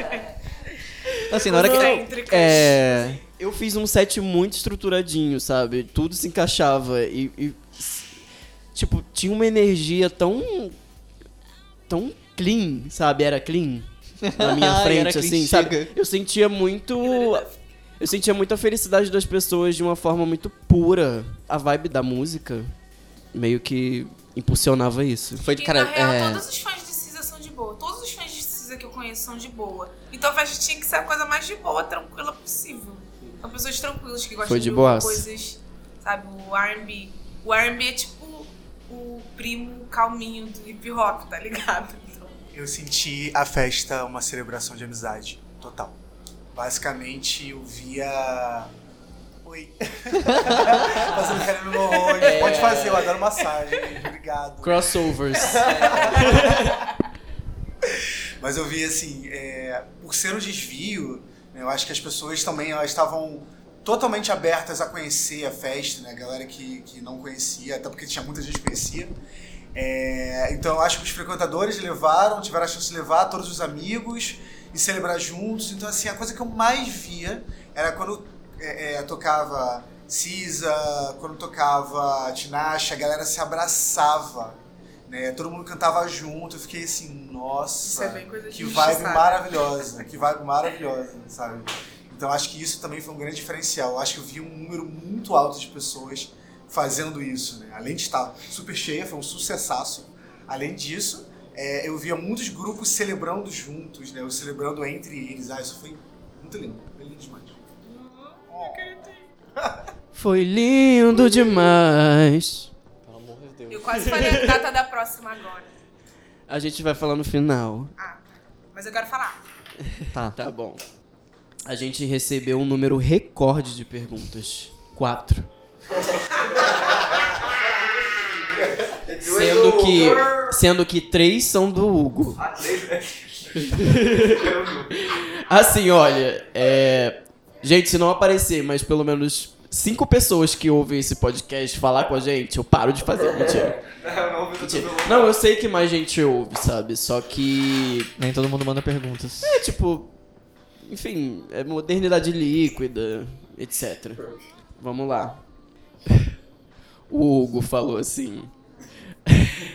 Assim, na hora que. É. Eu fiz um set muito estruturadinho, sabe? Tudo se encaixava e, e, tipo, tinha uma energia tão tão clean, sabe? Era clean na minha frente clean, assim, sabe? chega. Eu sentia muito eu sentia muito a felicidade das pessoas de uma forma muito pura. A vibe da música meio que impulsionava isso. Foi de E cara. na real, é... todos os fãs de Cisa são de boa. Todos os fãs de Cisa que eu conheço são de boa. Então a festa tinha que ser a coisa mais de boa, tranquila possível. São pessoas tranquilas que gostam Foi de de, coisas, sabe, o R&B. O R&B é tipo o primo calminho do hip hop, tá ligado? Então, Eu senti a festa uma celebração de amizade total. Basicamente, eu via. Oi. Fazendo carinho no meu olho. Pode fazer, eu adoro massagem. Obrigado. Crossovers. Mas eu vi assim, é, por ser um desvio, né, eu acho que as pessoas também elas estavam totalmente abertas a conhecer a festa, né? A galera que, que não conhecia, até porque tinha muita gente que conhecia. É, então eu acho que os frequentadores levaram, tiveram a chance de levar todos os amigos e celebrar juntos. Então assim, a coisa que eu mais via era quando é, é, tocava Cisa, quando tocava Tinashe, a galera se abraçava. Né? Todo mundo cantava junto, eu fiquei assim, nossa, é que vibe maravilhosa, que vibe maravilhosa, sabe? Então acho que isso também foi um grande diferencial. Eu acho que eu vi um número muito alto de pessoas fazendo isso, né? Além de estar super cheia, foi um sucessaço. Além disso, é, eu via muitos grupos celebrando juntos, né? Eu celebrando entre eles. Ah, isso foi muito lindo, foi lindo demais. Foi lindo demais. Eu quase falei a data da próxima agora. A gente vai falar no final. Ah, mas eu quero falar. Tá. Tá bom. A gente recebeu um número recorde de perguntas. Quatro. Sendo que, sendo que três são do Hugo. Assim, olha, é... Gente, se não aparecer, mas pelo menos cinco pessoas que ouvem esse podcast falar com a gente, eu paro de fazer. Mentira. Mentira. Não, eu sei que mais gente ouve, sabe? Só que Nem todo mundo manda perguntas. é tipo. Enfim, é modernidade líquida, etc. Vamos lá. O Hugo falou assim.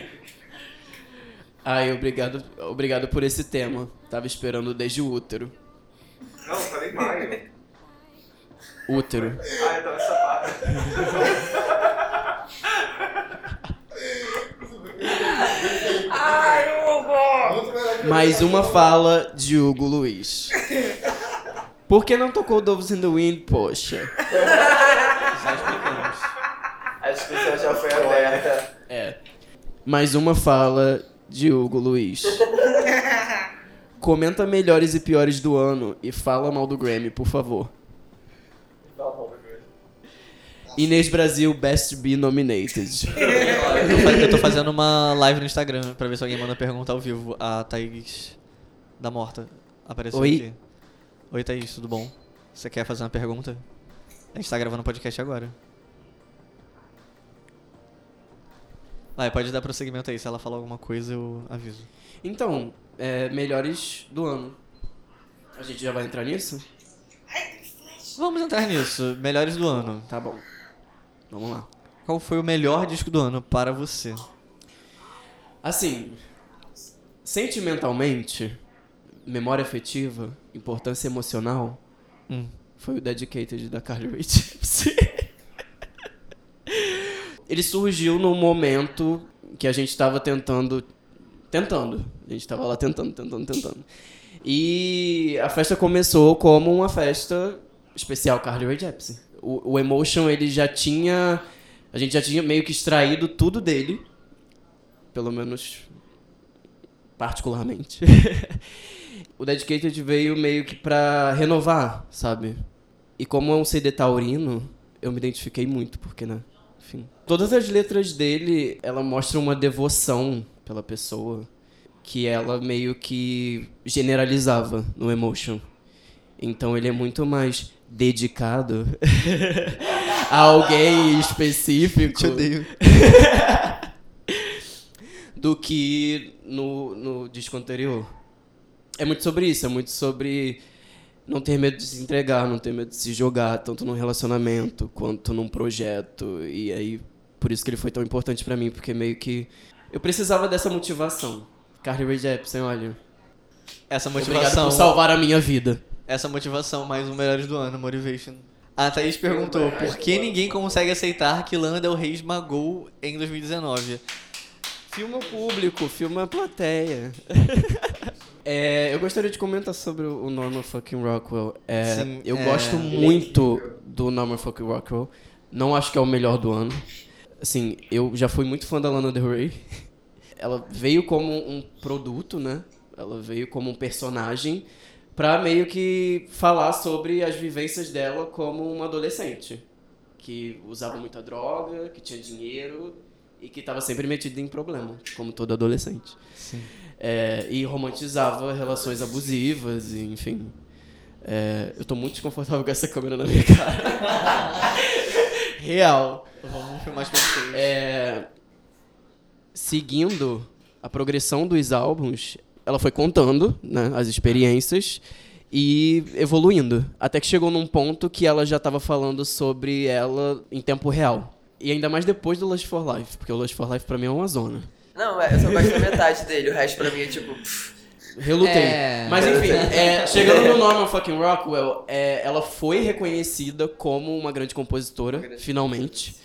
Ai, obrigado, obrigado por esse tema. Tava esperando desde o útero. Não, falei maio. Útero. Ah, então essa parte. Ai, Hugo! Mais uma fala de Hugo Luiz. Por que não tocou Doves in the Wind, poxa? A discussão já foi aberta. É. Mais uma fala de Hugo Luiz. Comenta melhores e piores do ano e fala mal do Grammy, por favor. Inês Brasil, Best Be Nominated. Eu tô, fazendo uma live no Instagram pra ver se alguém manda pergunta ao vivo. A Thaís da Morta apareceu Oi. aqui. Oi, Thaís, tudo bom? Você quer fazer uma pergunta? A gente tá gravando podcast agora. Vai, pode dar prosseguimento aí. Se ela falar alguma coisa, eu aviso. Então, é, melhores do ano. A gente já vai entrar nisso? Vamos entrar nisso. Melhores do ano. Tá bom. Vamos lá. Qual foi o melhor disco do ano para você? Assim, sentimentalmente, memória afetiva, importância emocional, Hum. foi o Dedicated da Carly Rae Jepsen. Ele surgiu num momento que a gente tava tentando. Tentando. A gente tava lá tentando, tentando, tentando. E a festa começou como uma festa especial Carly Rae Jepsen. O, o Emotion, ele já tinha. A gente já tinha meio que extraído tudo dele. Pelo menos. Particularmente. o Dedicated veio meio que pra renovar, sabe? E como é um CD taurino, eu me identifiquei muito, porque, né? Enfim. Todas as letras dele, ela mostra uma devoção pela pessoa que ela meio que generalizava no Emotion. Então ele é muito mais dedicado a alguém específico Te odeio. do que no, no disco anterior. É muito sobre isso, é muito sobre não ter medo de se entregar, não ter medo de se jogar, tanto num relacionamento quanto num projeto. E aí, por isso que ele foi tão importante pra mim, porque meio que eu precisava dessa motivação. Carly Rae Jepsen, olha, Essa obrigado motivação. por salvar a minha vida. Essa motivação, mais um Melhores do Ano, Motivation. A Thaís perguntou, por que ninguém consegue aceitar que Lana Del Rey esmagou em 2019? Filma o público, filma a plateia. É, eu gostaria de comentar sobre o Norman fucking Rockwell. É, Sim, eu é. gosto muito do Norman fucking Rockwell. Não acho que é o melhor do ano. Assim, eu já fui muito fã da Lana Del Rey. Ela veio como um produto, né? Ela veio como um personagem pra meio que falar sobre as vivências dela como uma adolescente. Que usava muita droga, que tinha dinheiro e que estava sempre metida em problema, como todo adolescente. É, e romantizava relações abusivas, e, enfim. É, eu tô muito desconfortável com essa câmera na minha cara. Real. Vamos filmar as pessoas. É, seguindo a progressão dos álbuns, ela foi contando né, as experiências e evoluindo. Até que chegou num ponto que ela já estava falando sobre ela em tempo real. E ainda mais depois do Lust for Life, porque o Lust for Life pra mim é uma zona. Não, é, eu só gosto da metade dele, o resto pra mim é tipo. Relutei. É. Mas enfim, é, chegando no Norman fucking Rockwell, é, ela foi reconhecida como uma grande compositora, finalmente.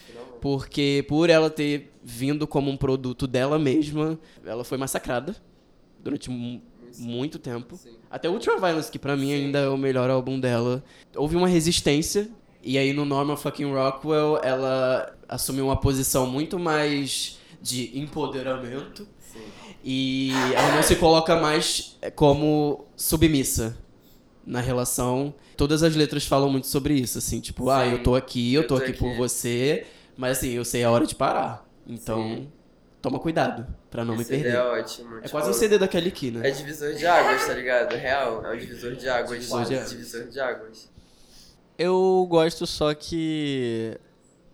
Porque por ela ter vindo como um produto dela mesma, ela foi massacrada durante mu- muito tempo. Até Ultraviolence, que pra mim ainda é o melhor álbum dela. Houve uma resistência, e aí no Norman fucking Rockwell ela assumiu uma posição muito mais de empoderamento. E ela não se coloca mais eh, como submissa na relação. Todas as letras falam muito sobre isso, assim, tipo, ah, Sim. eu tô aqui, eu Eu tô tô aqui por aqui. você, mas assim, eu sei a hora de parar. Então, toma cuidado pra não me esse CD perder. é ótimo. É tipo, quase um CD da Kelly Key, É né? divisor de águas, tá ligado? Real, é um divisor de águas. Divisor de águas. Divisor de águas. Eu gosto só que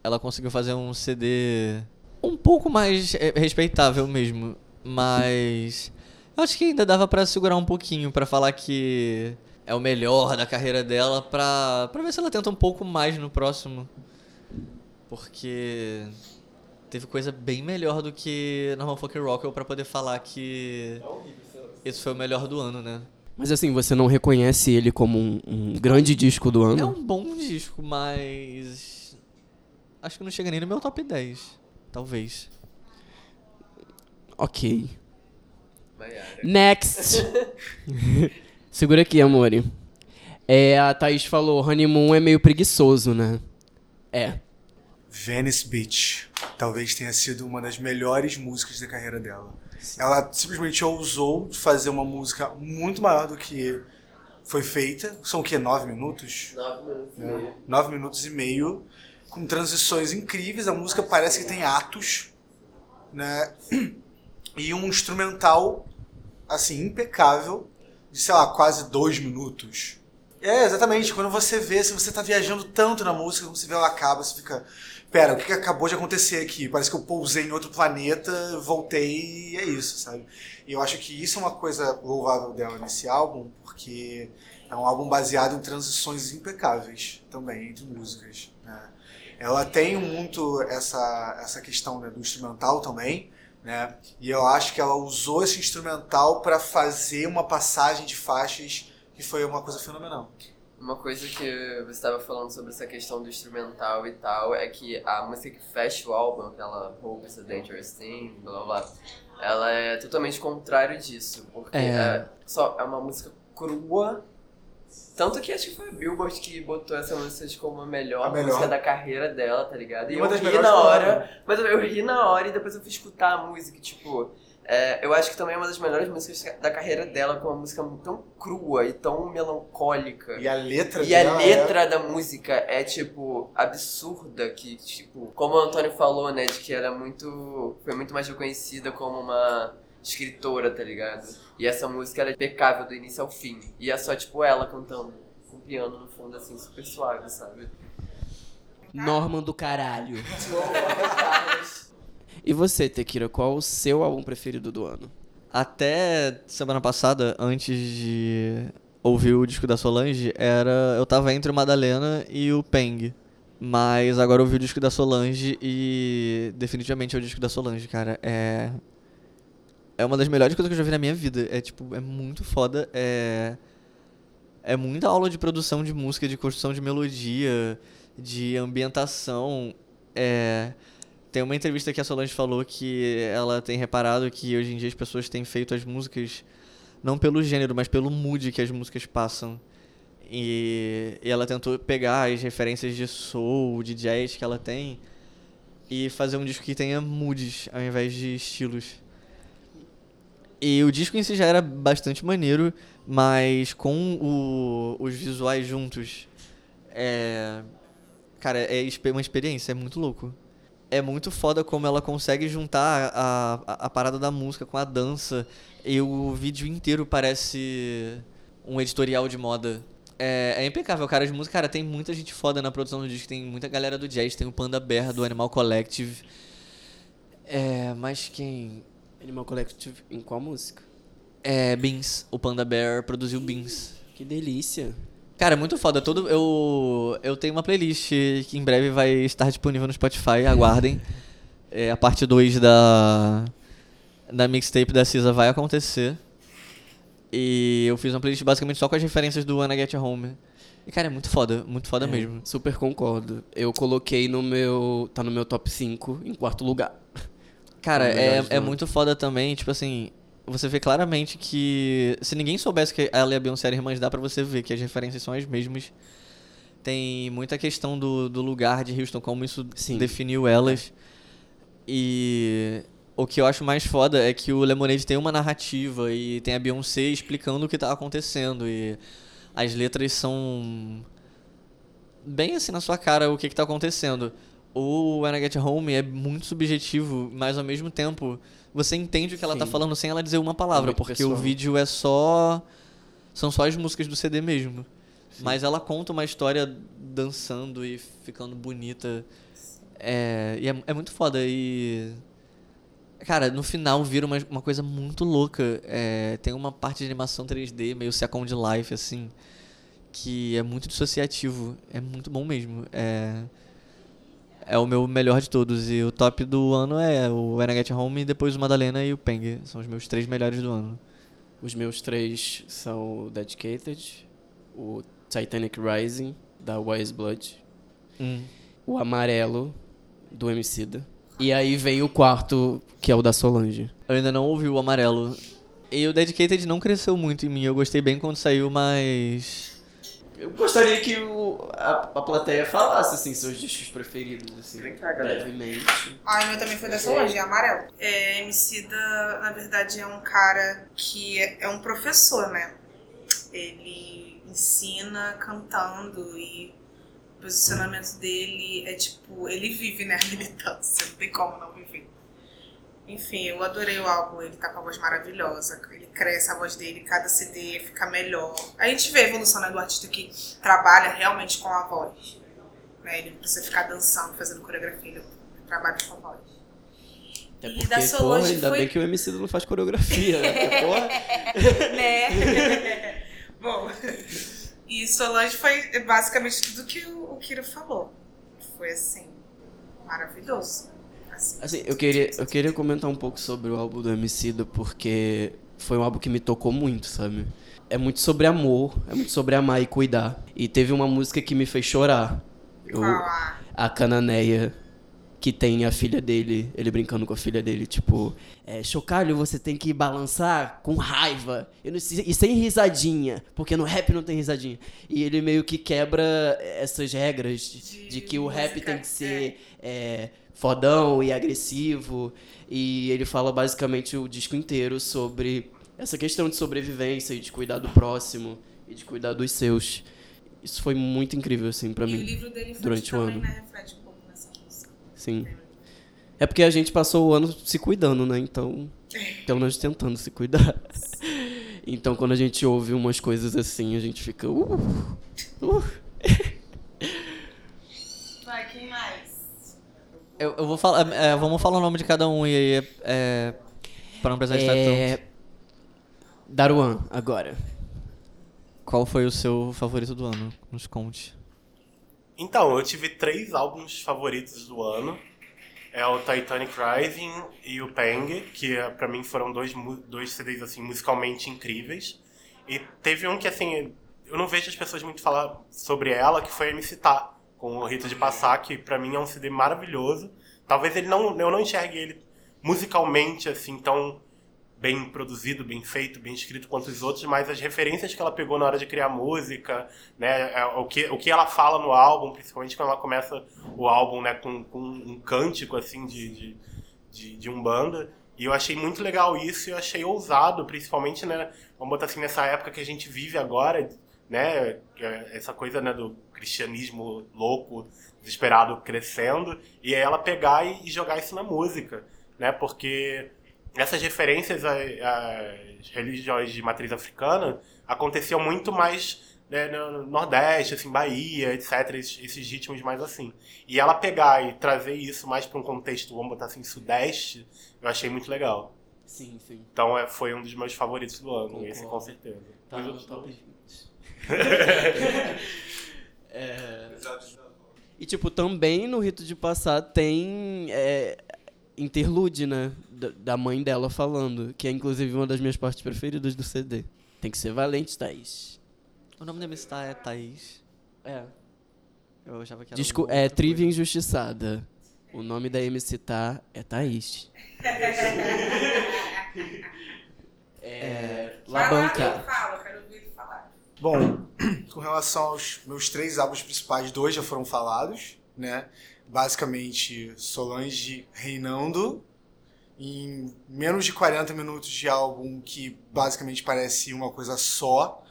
ela conseguiu fazer um CD um pouco mais eh, respeitável mesmo, mas eu acho que ainda dava pra segurar um pouquinho pra falar que é o melhor da carreira dela pra, pra ver se ela tenta um pouco mais no próximo. Porque teve coisa bem melhor do que Norman Fucking Rockwell pra poder falar que esse foi o melhor do ano, né? Mas assim, você não reconhece ele como um, um grande disco do É ano? um bom disco, mas. Acho que não chega nem no meu top 10. Talvez. Ok. Next! Segura aqui, amore. É, a Thaís falou, Honeymoon é meio preguiçoso, né? É. Venice Beach talvez tenha sido uma das melhores músicas da carreira dela. Ela simplesmente ousou fazer uma música muito maior do que foi feita. São o quê? Nove minutos? Nove minutos e meio. Nove minutos e meio. Com transições incríveis. A música parece que tem atos. Né? E um instrumental, assim, impecável. De, sei lá, quase dois minutos. É, exatamente. Quando você vê, se você tá viajando tanto na música, quando você vê ela acaba, você fica. Pera, o que acabou de acontecer aqui? Parece que eu pousei em outro planeta, voltei e é isso, sabe? E eu acho que isso é uma coisa louvável dela nesse álbum, porque é um álbum baseado em transições impecáveis também entre músicas. né? Ela tem muito essa, essa questão né, do instrumental também, né? E eu acho que ela usou esse instrumental para fazer uma passagem de faixas que foi uma coisa fenomenal. Uma coisa que você estava falando sobre essa questão do instrumental e tal é que a música que fecha o álbum, aquela Hope is a Dangerous Thing, blá blá blá, ela é totalmente contrário disso. Porque É. é, só, é uma música crua. Tanto que acho que foi a Billboard que botou essa música como a melhor, A melhor. música da carreira dela, tá ligado? E Uma eu ri na hora, mas eu, eu ri na hora e depois eu fui escutar a música, e, tipo. É, eu acho que também é uma das melhores músicas da carreira dela, com uma música tão crua e tão melancólica. E a letra E a dela letra da música é, tipo, absurda, que, tipo, como o Antônio falou, né, de que ela é muito, foi muito mais reconhecida como uma escritora, tá ligado? E essa música ela é impecável do início ao fim. E é só, tipo, ela cantando, com o piano no fundo, assim, super suave, sabe? Norman do caralho. E você, Tekira, qual o seu álbum preferido do ano? Até semana passada, antes de ouvir o disco da Solange, era eu tava entre o Madalena e o Peng. Mas agora eu ouvi o disco da Solange e definitivamente é o disco da Solange, cara. É é uma das melhores coisas que eu já vi na minha vida. É tipo, é muito foda, é é muita aula de produção de música, de construção de melodia, de ambientação. É tem uma entrevista que a Solange falou que ela tem reparado que hoje em dia as pessoas têm feito as músicas não pelo gênero, mas pelo mood que as músicas passam. E, e ela tentou pegar as referências de soul, de jazz que ela tem e fazer um disco que tenha moods ao invés de estilos. E o disco em si já era bastante maneiro, mas com o- os visuais juntos, é. Cara, é uma experiência, é muito louco. É muito foda como ela consegue juntar a, a, a parada da música com a dança. E o vídeo inteiro parece um editorial de moda. É, é impecável, cara. As músicas, cara, tem muita gente foda na produção do disco. Tem muita galera do jazz, tem o Panda Bear do Animal Collective. É, mas quem? Animal Collective em qual música? É, Beans. O Panda Bear produziu Beans. Que delícia. Cara, é muito foda. Todo, eu, eu tenho uma playlist que em breve vai estar disponível no Spotify, aguardem. É, a parte 2 da, da mixtape da Cisa vai acontecer. E eu fiz uma playlist basicamente só com as referências do Anna Get Home. E, cara, é muito foda, muito foda É, mesmo. Super concordo. Eu coloquei no meu. Tá no meu top 5, em quarto lugar. Cara, é, é muito foda também, tipo assim, você vê claramente que se ninguém soubesse que ela e a Beyoncé eram irmãs, dá pra você ver que as referências são as mesmas. Tem muita questão do, do lugar de Houston, como isso Sim. definiu elas. E o que eu acho mais foda é que o Lemonade tem uma narrativa e tem a Beyoncé explicando o que tá acontecendo. E as letras são bem assim na sua cara o que, que tá acontecendo. O When I Get Home é muito subjetivo, mas ao mesmo tempo você entende o que ela tá Sim. falando sem ela dizer uma palavra, muito porque pessoal. o vídeo é só. São só as músicas do CD mesmo. Mas ela conta uma história dançando e ficando bonita. É, e é, é muito foda. E. Cara, no final vira uma, uma coisa muito louca. É, tem uma parte de animação 3D, meio Second Life, assim. Que é muito dissociativo. É muito bom mesmo. É. É o meu melhor de todos. E o top do ano é o When I Get Home e depois o Madalena e o Peng. São os meus três melhores do ano. Os meus três são o Dedicated, o Titanic Rising, da Wise Blood, Hum. o Amarelo, do Emicida. E aí vem o quarto, que é o da Solange. Eu ainda não ouvi o amarelo. E o Dedicated não cresceu muito em mim. Eu gostei bem quando saiu, mas. Eu gostaria que o, a, a plateia falasse, assim, seus discos preferidos, assim, brevemente. Ah, o meu também foi da Solange, é amarelo. É, Emicida, na verdade, é um cara que é, é um professor, né? Ele ensina cantando e o posicionamento dele é tipo, ele vive, né, a militância, não tem como não viver. Enfim, eu adorei o álbum, ele tá com a voz maravilhosa, ele cresce a voz dele, cada CD fica melhor. A gente vê a evolução né, do artista que trabalha realmente com a voz. Né? Ele não precisa ficar dançando, fazendo coreografia, ele trabalha com a voz. Até E porque, da porra, Solange ainda foi- bem que o Emicida não faz coreografia, né? Porque, porra, né? Bom, e Solange foi basicamente tudo que o, o Kiro falou. Foi assim, maravilhoso. Assim, eu queria, eu queria comentar um pouco sobre o álbum do Emicida, porque foi um álbum que me tocou muito, sabe? É muito sobre amor, é muito sobre amar e cuidar. E teve uma música que me fez chorar. Eu, a- Cananeia, que tem a filha dele, ele brincando com a filha dele, tipo, é, chocalho, você tem que balançar com raiva e, não- e sem risadinha, porque no rap não tem risadinha. E ele meio que quebra essas regras de, de que o rap tem que ser é, fodão e agressivo. E ele fala basicamente o disco inteiro sobre essa questão de sobrevivência e de cuidar do próximo e de cuidar dos seus. Isso foi muito incrível, assim, pra E o mim. livro dele durante o ano. né? Reflete um pouco nessa música. Sim. É porque a gente passou o ano se cuidando, né? Então, pelo menos tentando se cuidar. Então, quando a gente ouve umas coisas assim, a gente fica. Uh, uh. Vai, quem mais? Eu, eu vou falar. é, vamos falar o nome de cada um e aí. É, pra não precisar estar tanto. É... Daruan, agora. Qual foi o seu favorito do ano? Nos conte. Então, eu tive três álbuns favoritos do ano. É o Titanic Rising e o Pang, que eh, pra mim foram dois, dois CDs assim, musicalmente incríveis. E teve um que, assim, eu não vejo as pessoas muito falar sobre ela, que foi a MC Tá, com o Rito de Passar, que pra mim é um CD maravilhoso. Talvez ele não, eu não enxergue ele musicalmente, assim, tão bem produzido, bem feito, bem escrito quanto os outros, mas as referências que ela pegou na hora de criar música, né, é, o que, o que ela fala no álbum, principalmente quando ela começa o álbum, né, com, com um cântico, assim, de, de, de, de Umbanda, e eu achei muito legal isso, e eu achei ousado, principalmente, né, vamos botar assim, nessa época que a gente vive agora, né, é essa coisa, né, do cristianismo louco, desesperado crescendo, e aí ela pegar e, jogar isso na música, né, porque essas referências às religiões de matriz africana aconteciam muito mais né, no Nordeste, assim, Bahia, etc. Esses, esses ritmos mais assim. E ela pegar e trazer isso mais para um contexto, vamos botar assim, Sudeste, eu achei muito legal. Sim, sim. Então é, foi um dos meus favoritos do ano, Concordo. esse com certeza. Tá Os outros. 20. É, E, tipo, também no Rito de Passar tem é, interlude, né? Da, mãe dela falando, que é inclusive uma das minhas partes preferidas do CD. Tem que ser valente, Thaís. O nome da MC é Thaís. É. Eu achava que era. Disco, é coisa. Trivia Injustiçada. O nome da MC tá é Thaís. é. Vai lá, Labanca. Fala, quero ouvir ele falar. Bom, com relação aos meus três álbuns principais, dois já foram falados, né? Basicamente, Solange reinando em menos de 40 minutos de álbum que basicamente parece uma coisa só,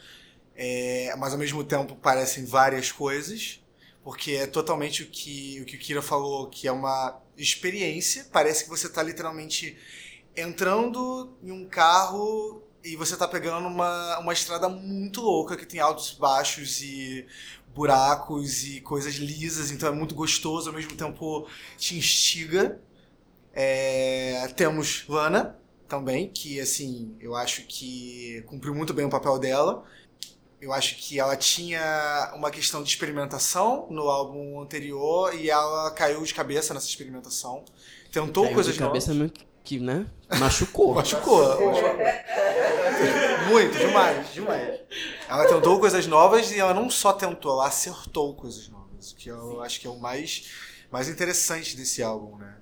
é, mas ao mesmo tempo parecem várias coisas, porque é totalmente o que o, que o Kira falou, que é uma experiência, parece que você está literalmente entrando em um carro e você tá pegando uma, uma estrada muito louca que tem altos e baixos e buracos e coisas lisas, então é muito gostoso, ao mesmo tempo te instiga. É, temos Lana também, que assim, eu acho que cumpriu muito bem o papel dela. Eu acho que ela tinha uma questão de experimentação no álbum anterior e ela caiu de cabeça nessa experimentação. Tentou Caiu coisas de cabeça novas. meio que, né? Machucou. Machucou. muito, demais, demais. Ela tentou coisas novas e ela não só tentou, ela acertou coisas novas. Que eu acho que é o mais, mais interessante desse álbum, né?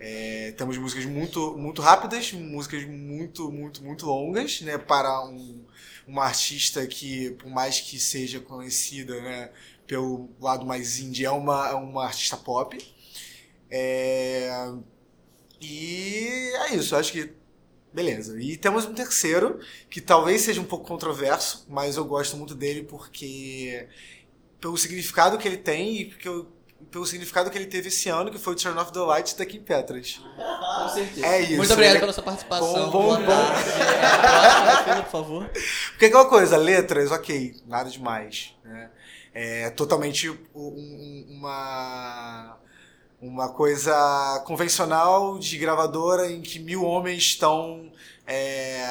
É, temos músicas muito, muito rápidas, músicas muito, muito, muito longas, né? Para um, uma artista que, por mais que seja conhecida, né? Pelo lado mais indie, é uma, é uma artista pop. É, e é isso, acho que. Beleza. E temos um terceiro, que talvez seja um pouco controverso, mas eu gosto muito dele porque. pelo significado que ele tem e porque eu, pelo significado que ele teve esse ano, que foi o Turn Off the Lights da Kim Petras. Com certeza. É isso. Muito obrigado ele- pela sua participação. Bom, bom, Boa bom. Próxima por favor. Porque aquela coisa, letras, ok, nada demais. Né? É totalmente um- uma, uma coisa convencional de gravadora em que mil homens estão é,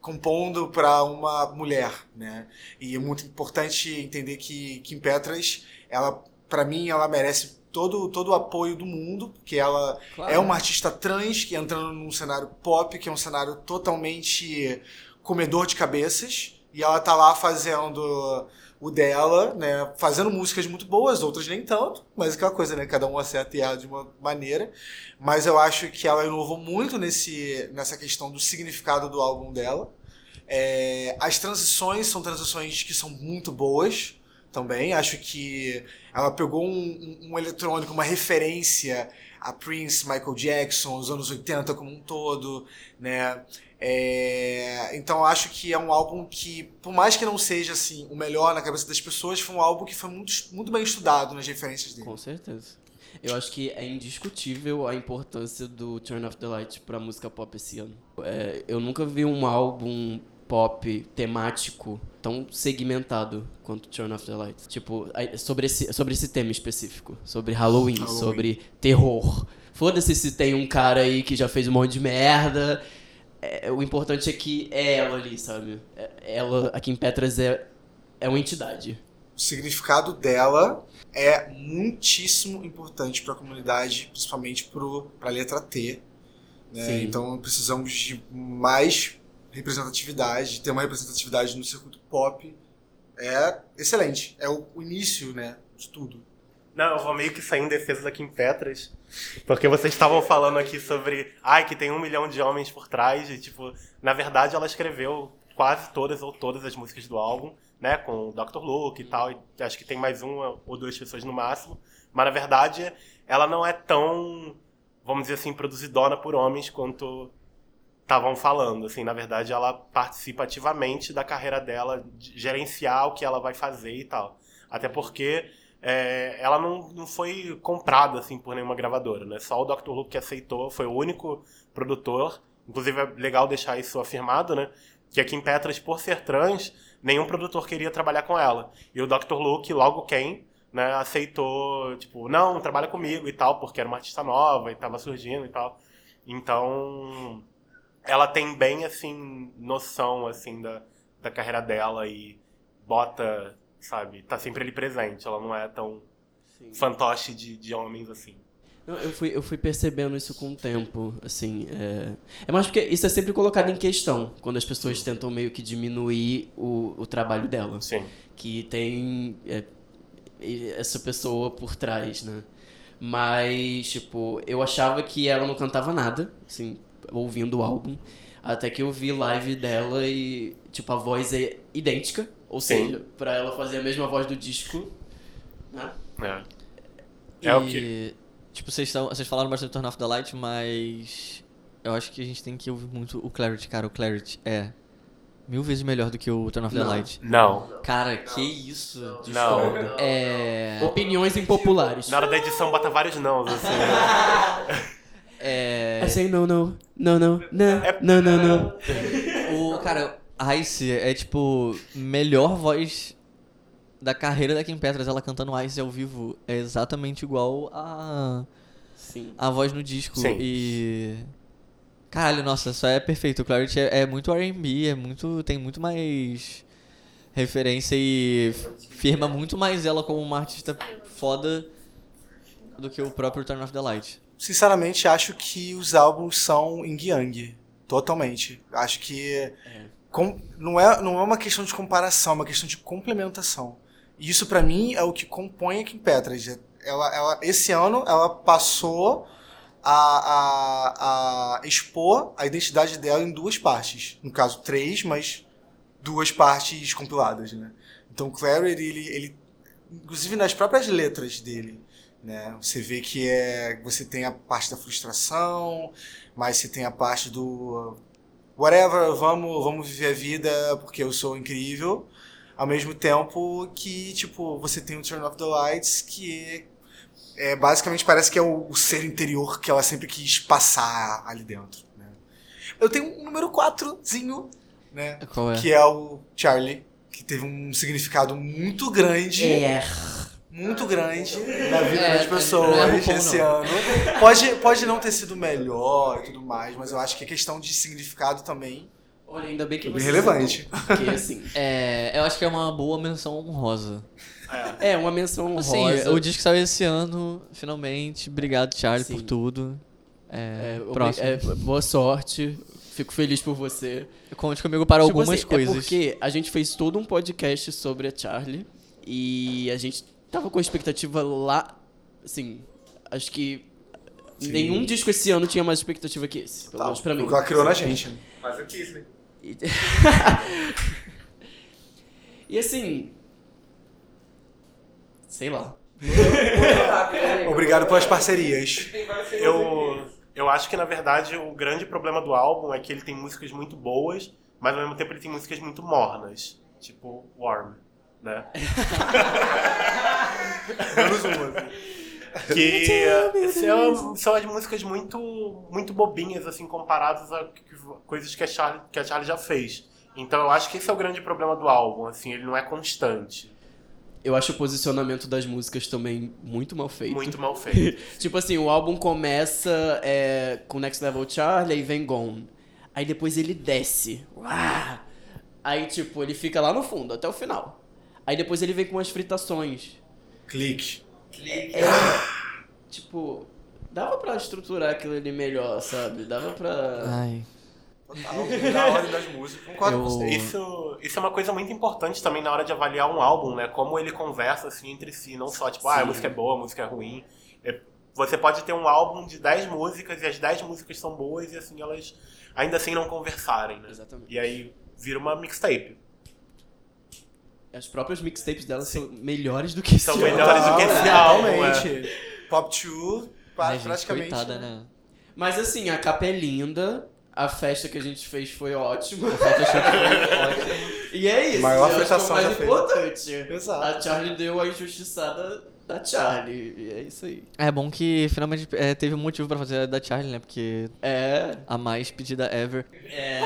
compondo para uma mulher. Né? E é muito importante entender que Kim Petras, ela, para mim, ela merece todo, todo o apoio do mundo, porque ela é uma artista trans que entrando num cenário pop, que é um cenário totalmente comedor de cabeças, e ela tá lá fazendo o dela, né, fazendo músicas muito boas, outras nem tanto, mas aquela coisa, né, cada um acerta e erra de uma maneira, mas eu acho que ela inovou muito nesse, nessa questão do significado do álbum dela. É, as transições são transições que são muito boas também, acho que ela pegou um, um- um eletrônico, uma referência a Prince, Michael Jackson, os anos 80 como um todo, né? É, então acho que é um álbum que, por mais que não seja assim o melhor na cabeça das pessoas, foi um álbum que foi muito, muito bem estudado nas referências dele. Com certeza. Eu acho que é indiscutível a importância do Turn Off the Light pra música pop esse ano. É, eu nunca vi um álbum pop temático tão segmentado quanto Turn Off the Light. Tipo, sobre esse, sobre esse tema específico. Sobre Halloween, Halloween. sobre terror. Foda-se se tem um cara aí que já fez um monte de merda. É, o importante é que é ela ali, sabe? É- Ela, aqui em Petras, é, é uma entidade. o significado dela é muitíssimo importante para a comunidade, principalmente para a letra T. né? Então precisamos de mais representatividade, ter uma representatividade no circuito pop. É excelente. É o o início né, de tudo. Não, eu vou meio que sair em defesa da Kim Petras, porque vocês estavam falando aqui sobre, ai, que tem um milhão de homens por trás, e tipo, na verdade ela escreveu quase todas ou todas as músicas do álbum, né, com o Dr. Luke e tal, e acho que tem mais uma ou duas pessoas no máximo, mas na verdade ela não é tão, vamos dizer assim, produzidona por homens quanto estavam falando, assim, na verdade ela participa ativamente da carreira dela, de gerenciar o que ela vai fazer e tal. Até porque é, ela não, não foi comprada assim por nenhuma gravadora, né? Só o Dr. Luke que aceitou, foi o único produtor. Inclusive é legal deixar isso afirmado, né? Que a Kim Petras, por ser trans, nenhum produtor queria trabalhar com ela. E o Dr. Luke, logo quem, né, aceitou, tipo, não, trabalha comigo e tal, porque era uma artista nova e tava surgindo e tal. Então, ela tem bem, assim, noção, assim, da, da carreira dela e bota, sabe, tá sempre ali presente. Ela não é tão fantoche de, de homens assim. Não, eu fui, eu fui percebendo isso com o tempo, assim, é... é mais porque isso é sempre colocado em questão, quando as pessoas tentam meio que diminuir o, o trabalho dela. Sim. Que tem é, essa pessoa por trás, né? Mas, tipo, eu achava que ela não cantava nada, assim, ouvindo o álbum, até que eu vi live dela e, tipo, a voz é idêntica, ou Sim. seja, pra ela fazer a mesma voz do disco, né? É. É o quê? Tipo, vocês, tão, vocês falaram bastante do Turn Off the Light, mas eu acho que a gente tem que ouvir muito o Clarity, cara. O Clarity é mil vezes melhor do que o Turn Off the Não. Light. Não. Cara, que isso? Não. É. Opiniões impopulares. Na hora da edição bota vários nãos, assim. É. I say no, no, no, no, no, no, no, no. O, cara, Ice é tipo, melhor voz da carreira da Kim Petras. Ela cantando Ice ao vivo é exatamente igual a, Sim. a voz no disco. Sim. E. Caralho, nossa, só é perfeito. O Clarity é, é muito RB, é muito. tem muito mais referência e firma muito mais ela como uma artista foda do que o próprio Turn Off the Light. Sinceramente, acho que os álbuns são yin yang. Totalmente. Acho que com- não, é, não é uma questão de comparação, é uma questão de complementação. E isso, pra mim, é o que compõe a Kim Petras. Ela, ela, esse ano, ela passou a, a, a expor a identidade dela em duas partes. No caso, três, mas duas partes compiladas, né? Então, Clary, ele, ele- inclusive nas próprias letras dele, né? Você vê que é, você tem a parte da frustração, mas você tem a parte do whatever, vamos, vamos viver a vida porque eu sou incrível. Ao mesmo tempo que, tipo, você tem o Turn Off the Lights, que é, é, basicamente parece que é o, o ser interior que ela sempre quis passar ali dentro. Né? Eu tenho um número 4zinho, né? Qual é? Que é o Charlie, que teve um significado muito grande. Muito grande na vida É, das é pessoas RuPaul, esse não. ano. Pode, pode não ter sido melhor e tudo mais, mas eu acho que a questão de significado também Olha, ainda bem que é você relevante. Porque, assim, É, eu acho que é uma boa menção honrosa. é uma menção Assim, honrosa. o disco saiu esse ano, finalmente. Obrigado, Charlie, Sim. por tudo. É, É, próximo. é, boa sorte. Fico feliz por você. Conte comigo para Tipo algumas assim, coisas. É porque a gente fez todo um podcast sobre a Charlie e a gente tava com a expectativa lá. Assim, acho que nenhum disco esse ano tinha mais expectativa que esse. Pelo menos pra mim. Porque ela criou na gente. né? Mas eu quis, né? E, e assim. Sei lá. Obrigado pelas parcerias. Eu, eu acho que, na verdade, o grande problema do álbum é que ele tem músicas muito boas, mas ao mesmo tempo ele tem músicas muito mornas. Tipo Warm, né? Menos uma, assim. Que são, são as músicas muito, muito bobinhas, assim, comparadas a coisas que a, Charlie, que a Charlie já fez. Então eu acho que esse é o grande problema do álbum, assim, ele não é constante. Eu acho o posicionamento das músicas também muito mal feito. Muito mal feito. tipo assim, o álbum começa é, com Next Level Charlie e vem Gone. Aí depois ele desce. Uá! Aí, tipo, ele fica lá no fundo, até o final. Aí depois ele vem com as fritações. Clique. É, tipo, dava pra estruturar aquilo ali melhor, sabe? Dava pra. Ai. Na ordem das músicas. Concordo com Eu- você. Isso, isso é uma coisa muito importante também na hora de avaliar um álbum, né? Como ele conversa assim entre si, não só tipo, ah, a Sim. música é boa, a música é ruim. É- você pode ter um álbum de 10 músicas e as 10 músicas são boas e assim elas ainda assim não conversarem, né? Exatamente. E aí vira uma mixtape. As próprias mixtapes dela são melhores do que esse São álbum. melhores do que esse álbum. é. Totalmente. Pop 2, Ai, gente, praticamente. coitada, né? Mas assim, a capa é linda. A festa que a gente fez foi ótima. E é isso. Maior eu acho que é mais importante. Exato. A Charlie deu a injustiçada da Charlie. E é isso aí. É bom que finalmente é, teve um motivo pra fazer a da Charlie, né? Porque É. a mais pedida ever. É.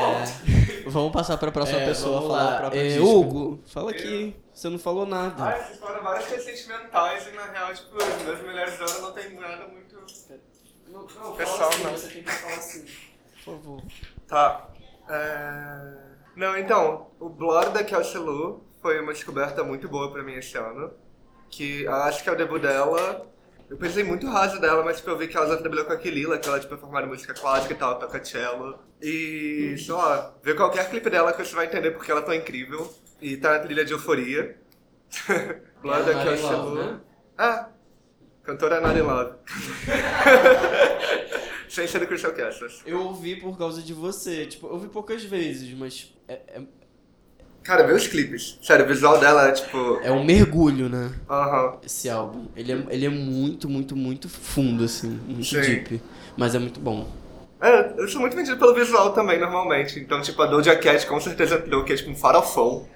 Vamos passar pra próxima é, pessoa vamos falar lá. o próprio É. Hugo, fala aqui. Você não falou nada. Ai, vocês falaram várias coisas sentimentais e na real, tipo, meus melhores anos não tem nada muito. Não, não, Pessoal, assim, não. Você tem que falar assim. Por favor. Tá. É... Não, então, o Blood da Kelsey Lu foi uma descoberta muito boa pra mim esse ano. Que acho que é o debut dela. Eu pensei muito raso dela, mas tipo, eu vi que ela já trabalhou com a Kelila, que ela tipo, é formada em música clássica e tal, toca cello. E, sei lá, ver qualquer clipe dela que você vai entender porque ela é tão incrível. E tá na trilha de euforia. Blood in Kelsey Love, né? Ah, cantora Not in Love. Sem ser do Crystal Castles. Eu ouvi por causa de você. Tipo, eu ouvi poucas vezes, mas é, é, Cara, vê os clipes. Sério, o visual dela é tipo. é um mergulho, né? Aham. Esse álbum. Ele é, ele é muito, muito, muito fundo, assim. Muito Sim. deep. Mas é muito bom. É, eu sou muito vendido pelo visual também, normalmente. Então, tipo, a Doja Cat com certeza entrou, que é tipo um farofão.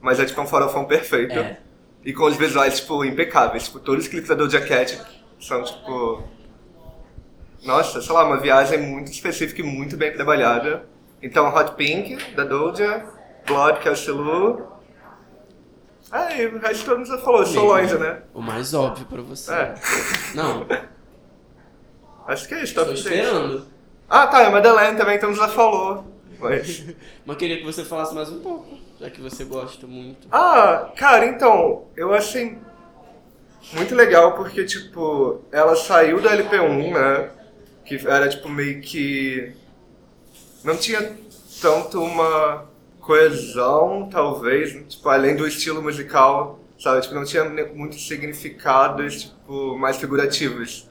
Mas é tipo um farofão perfeito. É. E com os visuais, tipo, impecáveis. Tipo, todos os clipes da Doja Cat são, tipo... Nossa, sei lá, uma viagem muito específica e muito bem trabalhada. Então, Hot Pink, da Doja, Blood, que é o e o resto todo mundo já falou, Solange, né? O mais óbvio pra você. É. Não, Acho que é isso, 6. esperando. Ah, tá, e a Madeleine também, então já falou. Mas... Mas queria que você falasse mais um pouco, já que você gosta muito. Ah, cara, então, eu achei muito legal porque, tipo, ela saiu da LP1, né? Que era, tipo, meio que. Não tinha tanto uma coesão, talvez, tipo, além do estilo musical, sabe? Tipo, não tinha muitos significados, tipo, mais figurativos.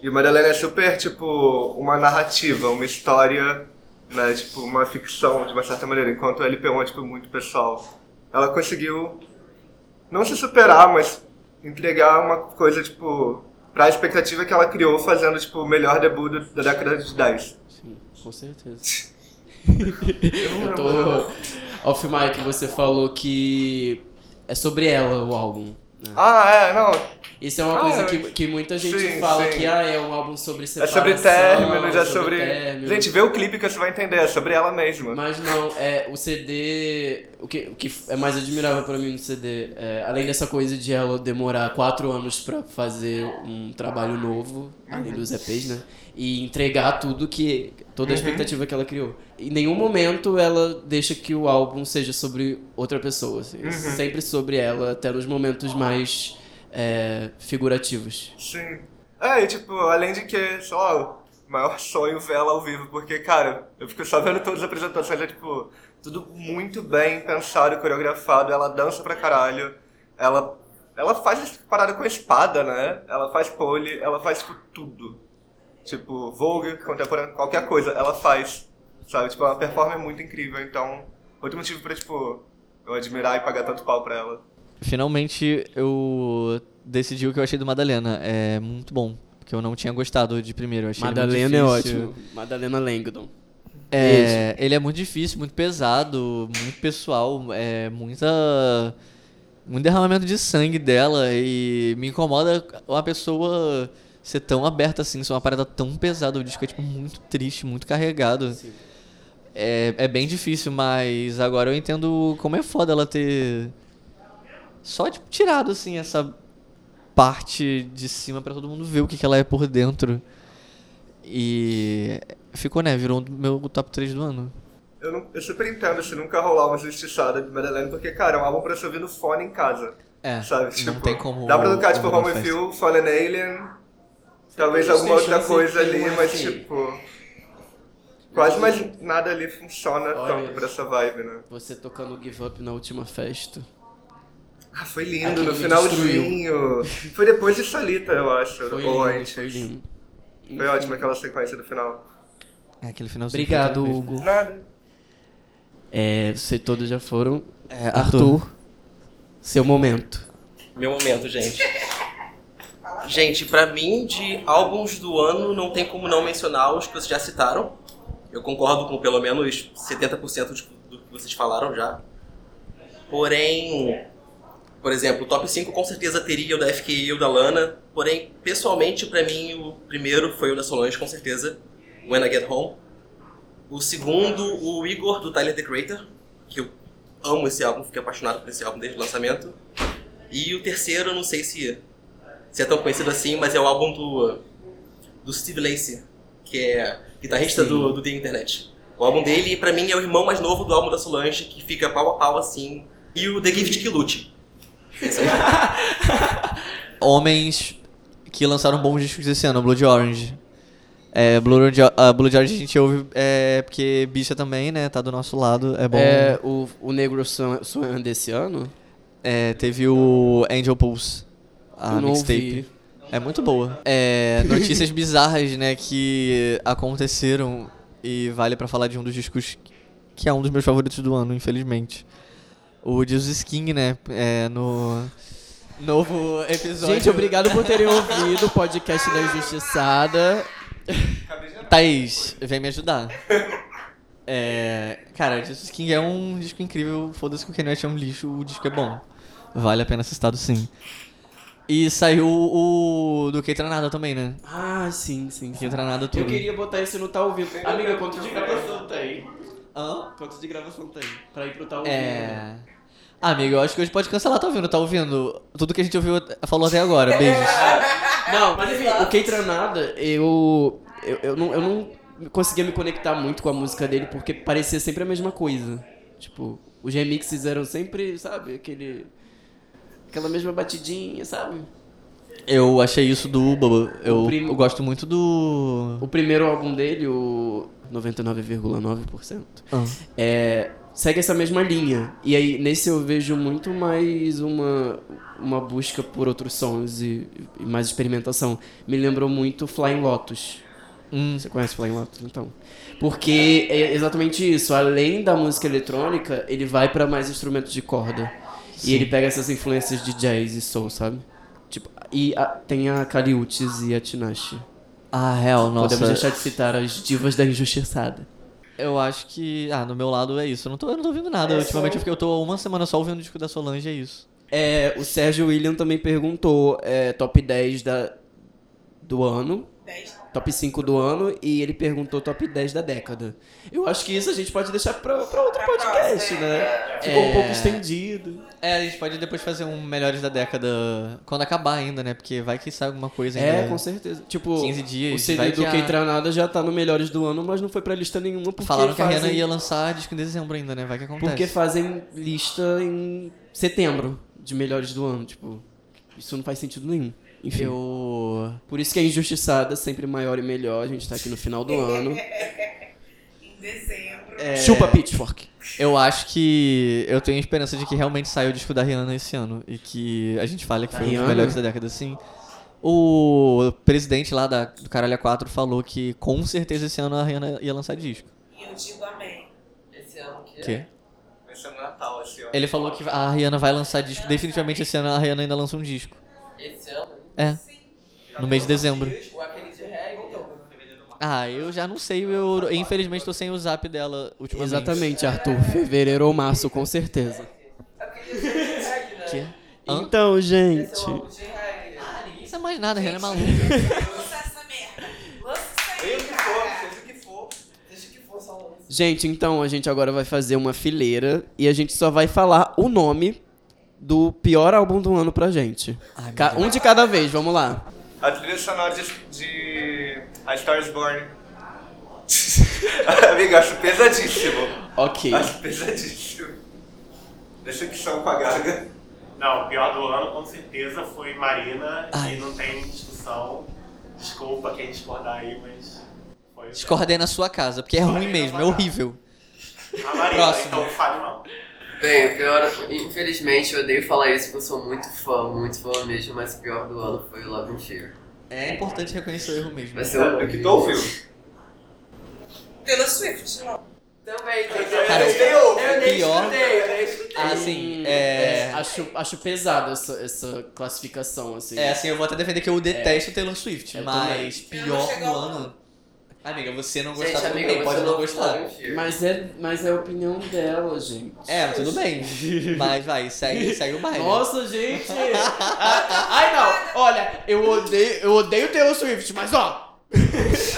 E o Madalena é super, tipo, uma narrativa, uma história, né? Tipo, uma ficção, de uma certa maneira, enquanto o LP1 é, tipo, muito pessoal. Ela conseguiu não se superar, mas entregar uma coisa, tipo, pra expectativa que ela criou fazendo, tipo, o melhor debut da década de 10. Sim, com certeza. eu tô. Off mic, você falou que é sobre ela o álbum. né? Ah, é, não. Isso é uma Ah, coisa é. que, que muita gente Sim, fala sim. que ah, é um álbum sobre É separação. sobre términos, é sobre. término. Gente, vê o clipe que você vai entender, é sobre ela mesma. Mas não, é, o CD. O que, o que é mais admirável pra mim no CD, é, além dessa coisa de ela demorar quatro anos pra fazer um trabalho novo, além dos EPs, né? E entregar tudo que. toda a Uhum. expectativa que ela criou. Em nenhum momento ela deixa que o álbum seja sobre outra pessoa. assim. Uhum. Sempre sobre ela, até nos momentos mais é, figurativos. Sim. É, e tipo, além de que, sei lá, o maior sonho ver ela ao vivo, porque, cara, eu fico só vendo todas as apresentações, é tipo, tudo muito bem pensado, coreografado, ela dança pra caralho, ela, ela faz parada com a espada, né? Ela faz pole, ela faz tipo, tudo. Tipo, Vogue, contemporâneo, qualquer coisa, ela faz, sabe? Tipo, é uma performance muito incrível, então, outro motivo pra, tipo, eu admirar e pagar tanto pau pra ela. Finalmente eu decidi o que eu achei do Madalena. É muito bom. Porque eu não tinha gostado de primeiro. Eu achei Madalena é ótimo. Madalena Langdon. É, ele é muito difícil, muito pesado, muito pessoal, é muita muito derramamento de sangue dela e me incomoda uma pessoa ser tão aberta assim, ser uma parada tão pesada, o disco é tipo muito triste, muito carregado. É, é bem difícil, mas agora eu entendo como é foda ela ter só tipo tirado assim essa parte de cima pra todo mundo ver o que, que ela é por dentro. E ficou, né? Virou o meu top 3 do ano. Eu, não, eu super entendo se nunca rolar uma justiçada de Madeleine, porque, cara, é um álbum pra você ouvir no fone em casa. É, Sabe? Tipo, não tem como Dá pra tocar, tipo, Home. You, Fallen Alien, talvez alguma outra coisa ali, mas, tipo... Quase mais nada ali funciona Olha. tanto pra essa vibe, né? Você tocando Give Up na última festa. Ah, foi lindo, no finalzinho. Foi depois de Solita, eu acho, Foi ou lindo, antes. foi lindo. Foi ótimo aquela sequência do final. É aquele finalzinho. Obrigado, Hugo. Nada. É, vocês todos já foram. É, Arthur, seu momento. Meu momento, gente. Gente, pra mim, de álbuns do ano, não tem como não mencionar os que vocês já citaram. Eu concordo com pelo menos 70% de- do que vocês falaram já. Porém, por exemplo, o top 5 com certeza teria o da FK e o da Lana. Porém, pessoalmente, pra mim, o primeiro foi o da Solange, com certeza. When I Get Home. O segundo, o Igor, do Tyler, The Creator. Que eu amo esse álbum, fiquei apaixonado por esse álbum desde o lançamento. E o terceiro, eu não sei se, se é tão conhecido assim, mas é o álbum do, do Steve Lacey, que é guitarrista do, do The Internet. O álbum dele, pra mim, é o irmão mais novo do álbum da Solange, que fica pau a pau assim. E o The Gift que lute. Aí. Homens que lançaram bons discos esse ano, Blood Orange. É, Blue Orange, a Blood Orange a gente ouve é, porque bicha também, né? Tá do nosso lado, é bom. É, o, o Negro Sonho desse ano? É, teve o Angel Pulse, a Eu mixtape. É muito boa. É, notícias bizarras, né, que aconteceram e vale pra falar de um dos discos que é um dos meus favoritos do ano, infelizmente. O Jesus King, né, é, no novo episódio. Gente, obrigado por terem ouvido o podcast da Injustiçada. Thaís, vem me ajudar. É, cara, Jesus King é um disco incrível. Foda-se que o Kanye West é um lixo, o disco é bom. Vale a pena ser citado sim. E saiu o do Keitranada também, né? Ah, sim, sim. sim. Keitranada tudo. Eu queria botar esse no Tá Ouvindo. Amiga, quanto de gravação tem? Hã? Quanto de gravação tem? Pra ir pro Tá Ouvindo. É. Ah, amigo, eu acho que hoje pode cancelar, tá ouvindo? Tá ouvindo? Tudo que a gente ouviu, falou até agora. Beijos. Não, mas enfim, o Keitranada, eu, eu, eu, não, eu não conseguia me conectar muito com a música dele porque parecia sempre a mesma coisa. Tipo, os remixes eram sempre, sabe, aquele. aquela mesma batidinha, sabe? Eu achei isso do Bubba. Eu, prim- eu gosto muito do. O primeiro álbum dele, o 99,9%, Ah. é, segue essa mesma linha. E aí, nesse eu vejo muito mais uma, uma busca por outros sons e, e mais experimentação. Me lembrou muito Flying Lotus. Hum. Você conhece Flying Lotus, então? Porque é exatamente isso. Além da música eletrônica, ele vai pra mais instrumentos de corda. E ele pega essas influências de jazz e soul, sabe? Tipo, e a- tem a Caliutes e a Tinashe. Ah, real, nossa. Podemos deixar de citar as divas da injustiçada. Eu acho que. Ah, no meu lado é isso. Eu não tô, eu não tô ouvindo nada. Ultimamente eu fiquei- eu tô uma semana só ouvindo o disco da Solange, é isso. É, o Sérgio William também perguntou é, top 10 da, do ano, 10. Top 5 do ano, e ele perguntou top 10 da década. Eu acho que isso a gente pode deixar pra, pra outro podcast, né? Ficou um É. pouco estendido. É, a gente pode depois fazer um Melhores da Década quando acabar ainda, né? Porque vai que sai alguma coisa ainda. É, com certeza. Tipo, 15 dias, o CD vai do que a- Quem Tranada já tá no Melhores do Ano, mas não foi pra lista nenhuma porque Falaram que a fazem, Rihanna ia lançar disco em dezembro ainda, né? Vai que acontece. Porque fazem lista em setembro de Melhores do Ano. Tipo, isso não faz sentido nenhum. Enfim. Eu. Por isso que é injustiçada, sempre maior e melhor. A gente tá aqui no final do ano. Em dezembro. É. Chupa Pitchfork. Eu acho que eu tenho esperança de que realmente saia o disco da Rihanna esse ano e que a gente fale que Da foi um dos Rihanna? melhores da década, sim. O presidente lá da, do Caralho A4 falou que com certeza esse ano a Rihanna ia lançar disco. E eu digo amém. Esse ano que Quê? Vai ser no Natal esse ano. Ele falou que a Rihanna vai lançar disco. Definitivamente esse ano a Rihanna ainda lança um disco. Esse ano? É. No mês de dezembro. Ah, eu já não sei. Eu infelizmente tô sem o zap dela ultimamente. Exatamente, Arthur. Fevereiro ou março, com certeza. Hã? Então, gente. Ninguém sabe mais nada, a Rihanna é maluca. Lança essa merda. Lança isso aí, Seja o que for, cara. seja o que for. Deixa que for só lança. Gente, então a gente agora vai fazer uma fileira e a gente só vai falar o nome do pior álbum do ano pra gente. Ca- um de cada vez, vamos lá. A trilha sonora de, de A Star is Born. Amiga, acho pesadíssimo. Ok. Acho pesadíssimo. Decepção com a Gaga. Não, o pior do ano com certeza foi Marina Ai. e não tem discussão. Desculpa quem discordar aí, mas foi. Discordei na sua casa, porque é ruim mesmo, é horrível. A Marina, Próximo. então fale mal. Bem, o pior, infelizmente, eu odeio falar isso porque eu sou muito fã, muito fã mesmo, mas o pior do ano foi o Love and Cheer. É importante reconhecer o erro mesmo. Vai ser o É que tu ouviu. Taylor Swift, não. Também, Cara, eu, o eu nem pior- escutei, eu nem escutei. Ah, sim, é... acho, acho pesado essa, essa classificação, assim. É, assim, eu vou até defender que eu detesto Taylor Swift, Eu mas Eu pior do ano... Amiga, você não Gente, gostar, tudo amiga, você pode não gostar. Cheer. Mas é, mas é a opinião dela, gente. É, tudo bem. Mas vai, segue, segue o baile. Nossa, gente! Ah, Ai, não! Olha, eu odeio, eu odeio Taylor Swift, mas ó!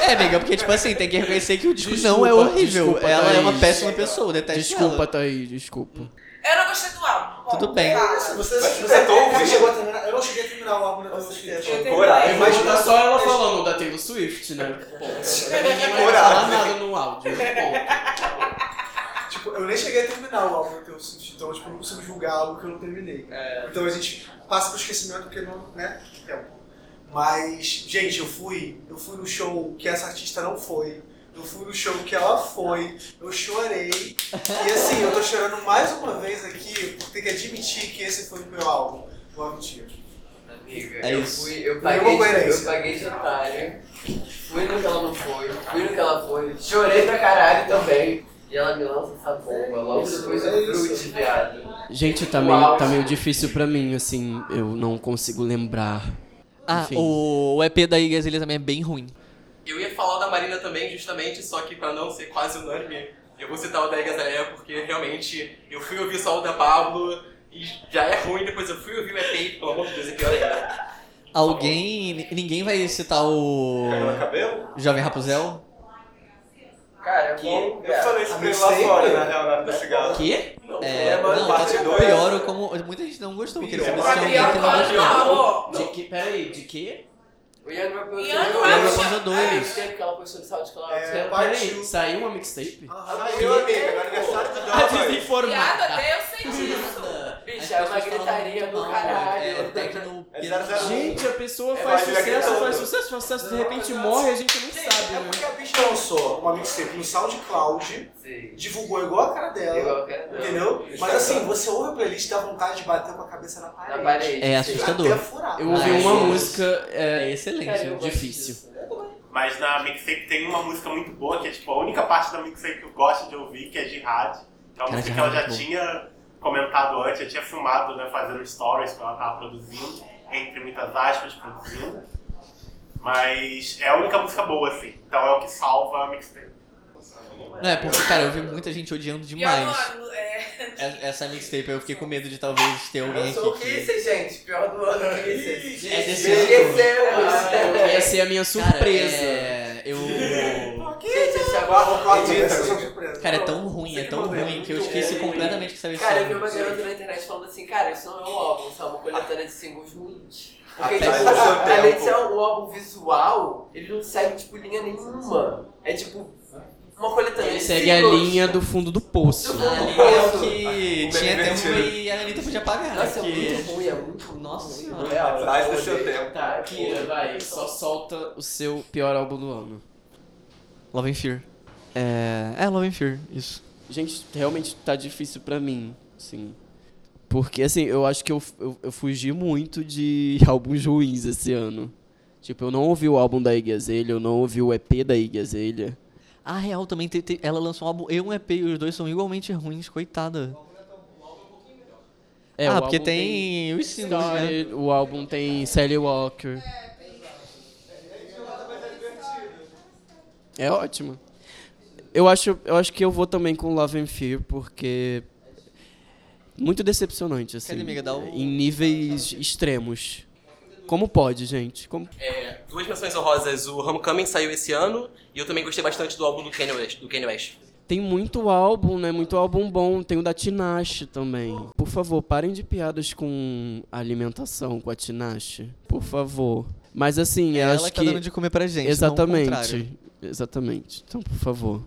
É, amiga, porque, tipo assim, tem que reconhecer que o disco Desculpa, não é horrível. desculpa, ela é uma Thaís. péssima pessoa, detesto Desculpa, ela. Thaís, desculpa. Eu não gostei do álbum. Bom, Tudo bem. Você, Mas você, você tá ouvindo? você chegou a terminar, eu não cheguei a terminar o álbum da Taylor Swift. Eu só ela falando da Taylor Swift, né? Pô, ninguém vai falar nada no áudio. Ponto. Tipo, eu nem cheguei a terminar o álbum da Taylor Swift, então tipo, eu não consigo julgar algo que eu não terminei. Então a gente passa pro esquecimento porque não, né? Tempo. Mas, gente, eu fui, eu fui no show que essa artista não foi. Eu fui no show que ela foi, eu chorei. E assim, eu tô chorando mais uma vez aqui por ter que admitir que esse foi o meu álbum. Vou mentir. Amiga, É eu isso. fui, eu paguei, eu paguei de otário, fui no que ela não foi, fui no que ela foi, chorei pra caralho também. E ela me lança essa bomba, logo depois é do isso. fruit, viado. Gente, tá meio, tá meio difícil pra mim, assim, eu não consigo lembrar. Ah, Enfim. o, o EP da Azalea também é bem ruim. Eu ia falar o da Marina também, justamente, só que pra não ser quase unânime, eu vou citar o da Igazalea porque realmente eu fui ouvir só o da Pablo e já é ruim, depois eu fui ouvir o EP e, pelo amor de Deus, é pior ainda. Alguém. ni- Ninguém vai citar o. Cabelo? Jovem Rapuzel? Cara, é bom, Eu falei isso pra ele lá fora, na real, na hora do cigarro. Quê? É, É, mano, não, parte tá dois. pior ou como. Muita gente não gostou, porque ele Pior. falou assim, alguém que não gostou. não, De que, peraí, de que? O Young Rappers Young Young Rappers. Rapunzel 2. Ah, que ela postou. É, É, parte Peraí, um. saiu uma mixtape? Ah, meu amigo, no aniversário do A Dó, desinformada. Viado, até eu sei disso. Bicho, é uma gritaria do caralho. É techno... É zero, zero, um. Gente, a pessoa É, faz sucesso, gritou. faz sucesso, faz sucesso, de repente morre e a gente não sabe, É né? porque a bicha lançou uma mixtape no SoundCloud, Sim. divulgou igual a cara dela. Igual que era. Entendeu? Mas assim, você ouve a playlist e dá vontade de bater com a cabeça na parede. Na parede. É assustador. Eu ouvi uma é. música é, É excelente. Cara, difícil. disso. Mas na mixtape tem uma música muito boa, que é tipo a única parte da mixtape que eu gosto de ouvir, que é Jihad. Que é uma Cara, música que ela é já tinha comentado antes, já tinha filmado, né, fazendo stories que ela tava produzindo, entre muitas aspas, produzindo. Mas é a única música boa, assim. Então é o que salva a mixtape. Não, é porque, cara, eu vi muita gente odiando demais agora, é, e- essa mixtape. Eu fiquei com medo de talvez ter alguém Eu sou o aqui que... Kisses, gente. Pior do ano, Kisses. É desse Esquecemos. Ah, Ia ser a minha Cara, surpresa. é, eu... Gente, agora eu vezes, acredito. surpresa. Cara, é tão ruim, é tão ruim que eu esqueci completamente que estava esse Cara, eu vi uma garota na internet falando assim, cara, isso não é um álbum, isso é uma coletânea de singles ruins. Porque, tipo, além de ser um álbum visual, ele não segue, tipo, linha nenhuma. É tipo, uma coletânea Ele de segue a linha do fundo do poço. Do é o poço. que O tinha tempo e a Anitta podia pagar. Nossa, é muito ruim, é muito ruim. Nossa Muito senhora. ruim. Real, Atrás do eu seu tempo. Tá, Kira, vai, só solta o seu pior álbum do ano. Love and Fear. É, é Love and Fear, isso. Gente, realmente tá difícil pra mim, sim. Porque, assim, eu acho que eu, eu, eu fugi muito de álbuns ruins esse ano. Tipo, eu não ouvi o álbum da Iggy Azalea, eu não ouvi o EP da Iggy Azalea. A real também, te- te- ela lançou um álbum e um EP e os dois são igualmente ruins, coitada. É, ah, o porque álbum tem, os singles, né? O álbum tem Sally Walker. É ótimo. Eu acho, eu acho que eu vou também com Love and Fear, porque... Muito decepcionante, assim. Cadê, amiga? Dá o- Em níveis extremos. Como pode, gente? Como... É, duas menções honrosas. O Homecoming saiu esse ano e eu também gostei bastante do álbum do Kanye West. Do Kanye West. Tem muito álbum, né? Muito álbum bom. Tem o da Tinashe também. Por favor, parem de piadas com a alimentação, com a Tinashe. Por favor. Mas assim, eu Ela acho que tá dando de comer pra gente. Exatamente. Exatamente. Então, por favor.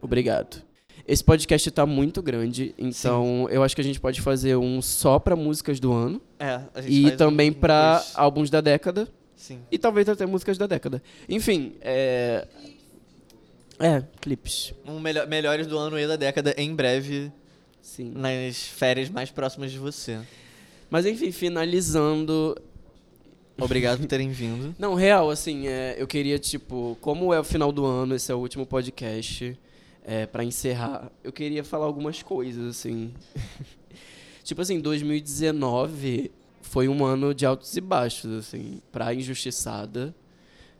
Obrigado. Esse podcast tá muito grande, então eu acho que a gente pode fazer um só pra músicas do ano É, a gente e também um- dois. álbuns da década Sim. e talvez até músicas da década. Enfim, é é, clipes. Um melhor, melhores do ano e da década em breve Sim. nas férias mais próximas de você. Mas enfim, finalizando, Obrigado por terem vindo. Não, real, assim, é, eu queria, tipo, como é o final do ano, esse é o último podcast, é, para encerrar, eu queria falar algumas coisas, assim. tipo assim, 2019 foi um ano de altos e baixos, assim, pra Injustiçada,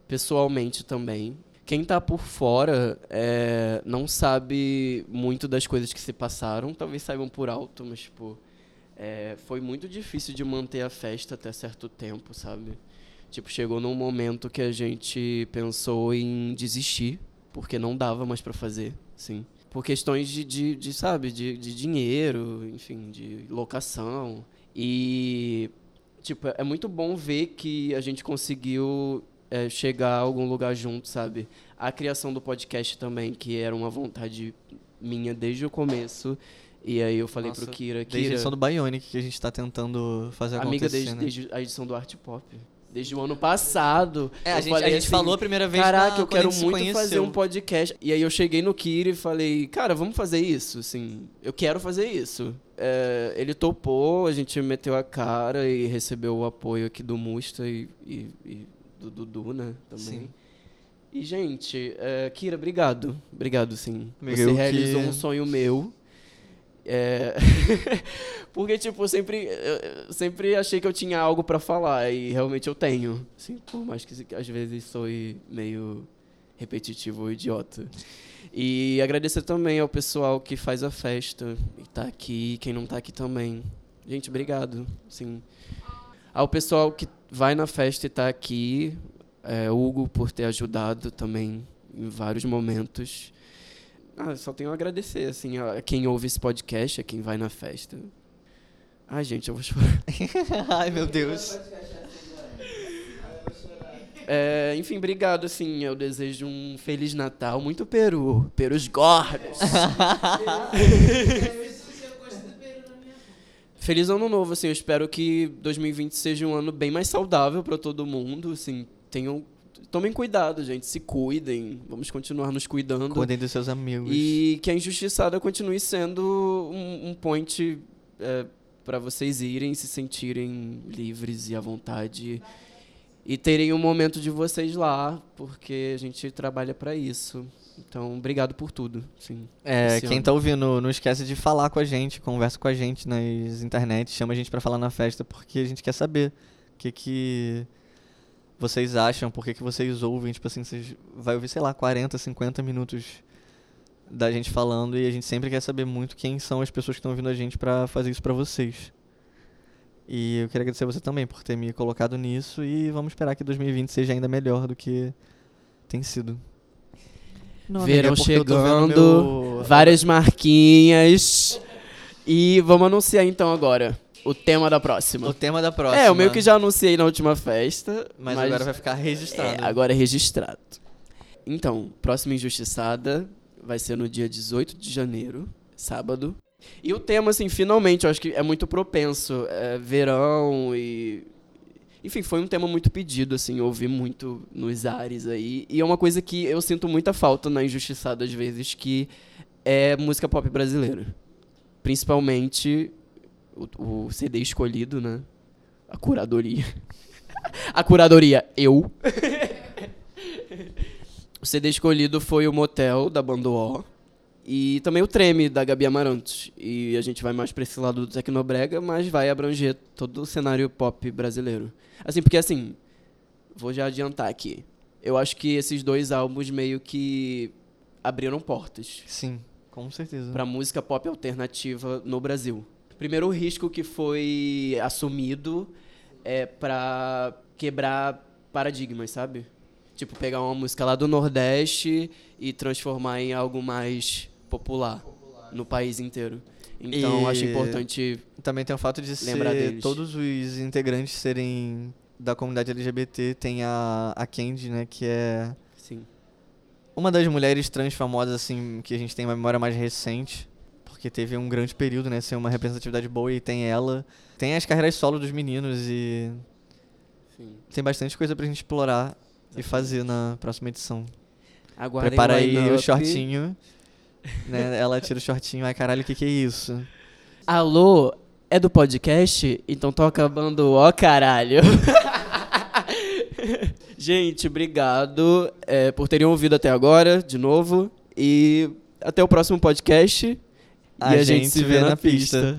pessoalmente também. Quem tá por fora é, não sabe muito das coisas que se passaram, talvez saibam por alto, mas, tipo, é, foi muito difícil de manter a festa até certo tempo, sabe? Tipo, chegou num momento que a gente pensou em desistir, porque não dava mais pra fazer, sim. Por questões de, de, de, sabe, de, de dinheiro, enfim, de locação. E, tipo, é muito bom ver que a gente conseguiu é, chegar a algum lugar junto, sabe? A criação do podcast também, que era uma vontade minha desde o começo. E aí eu falei Nossa, pro Kira, Desde a edição do Bionic que a gente tá tentando fazer amiga acontecer, desde, né? desde a edição do Art Pop. Desde o ano passado. É, a gente, a gente assim, falou a primeira vez Caraca, na- eu quero muito fazer um podcast. E aí eu cheguei no Kira e falei, cara, vamos fazer isso, assim. Eu quero fazer isso. É, ele topou, a gente meteu a cara e recebeu o apoio aqui do Musta e, e- e do Dudu, né, também. Sim. E, gente, é, Kira, obrigado. Obrigado, sim. Amiga, Você que- realizou um sonho meu. É... Porque, tipo, sempre, eu sempre achei que eu tinha algo pra falar e realmente eu tenho. Assim, por mais que às vezes soe meio repetitivo ou idiota. E agradecer também ao pessoal que faz a festa e tá aqui, quem não tá aqui também. Gente, obrigado. Assim, ao pessoal que vai na festa e tá aqui, é, Hugo por ter ajudado também em vários momentos. Ah, só tenho a agradecer, assim, a quem ouve esse podcast, a quem vai na festa. Ai, gente, eu vou chorar. Ai, meu Deus. É, enfim, obrigado, assim, eu desejo um Feliz Natal, muito peru, perus gordos. Feliz ano novo, assim, eu espero que 2020 seja um ano bem mais saudável pra todo mundo, assim, tenham tomem cuidado, gente, se cuidem, vamos continuar nos cuidando. Cuidem dos seus amigos. E que a injustiçada continue sendo um, um point é, para vocês irem, se sentirem livres e à vontade e terem um momento de vocês lá, porque a gente trabalha para isso. Então, obrigado por tudo. Sim, É, quem ano. tá ouvindo, não esquece de falar com a gente, conversa com a gente nas internet, chama a gente pra falar na festa, porque a gente quer saber o que que vocês acham, por que que vocês ouvem, tipo assim, vocês vai ouvir, sei lá, 40, 50 minutos da gente falando e a gente sempre quer saber muito quem são as pessoas que estão ouvindo a gente pra fazer isso pra vocês. E eu queria agradecer a você também por ter me colocado nisso e vamos esperar que 2020 seja ainda melhor do que tem sido. Não, Verão é chegando, meu- várias marquinhas. E vamos anunciar então agora o tema da próxima. O tema da próxima. É, eu meio que já anunciei na última festa. Mas, agora vai ficar É, registrado. agora é registrado. Então, próxima Injustiçada vai ser no dia 18 de janeiro, sábado. E o tema, assim, finalmente, eu acho que é muito propenso. É verão e. Enfim, foi um tema muito pedido, assim, eu ouvi muito nos ares aí. E é uma coisa que eu sinto muita falta na Injustiçada às vezes, que é música pop brasileira. Principalmente o, o CD escolhido, né? A curadoria. A curadoria, eu. O CD escolhido foi o Motel, da banda O. E também o Treme, da Gabi Amarantos. E a gente vai mais pra esse lado do Tecnobrega, mas vai abranger todo o cenário pop brasileiro. Assim, porque assim, vou já adiantar aqui. Eu acho que esses dois álbuns meio que abriram portas Sim, com certeza. pra música pop alternativa no Brasil. Primeiro risco que foi assumido é pra quebrar paradigmas, sabe? Tipo, pegar uma música lá do Nordeste e transformar em algo mais popular no país inteiro. Então, E- acho importante Também tem o fato de ser Lembrar deles. todos os integrantes serem da comunidade LGBT. Tem a, a Candy, né, que é Sim. uma das mulheres trans famosas, assim, que a gente tem uma memória mais recente. Porque teve um grande período, né, sem uma representatividade boa e tem ela. Tem as carreiras solo dos meninos e Sim. tem bastante coisa pra gente explorar e fazer na próxima edição. Aguardem Prepara aí o shortinho. Né? Ela tira o shortinho, ai caralho, o que, que é isso? Alô, é do podcast? Então tô acabando, ó caralho. Gente, obrigado é, por terem ouvido até agora, de novo. E até o próximo podcast. A e a gente se vê na pista.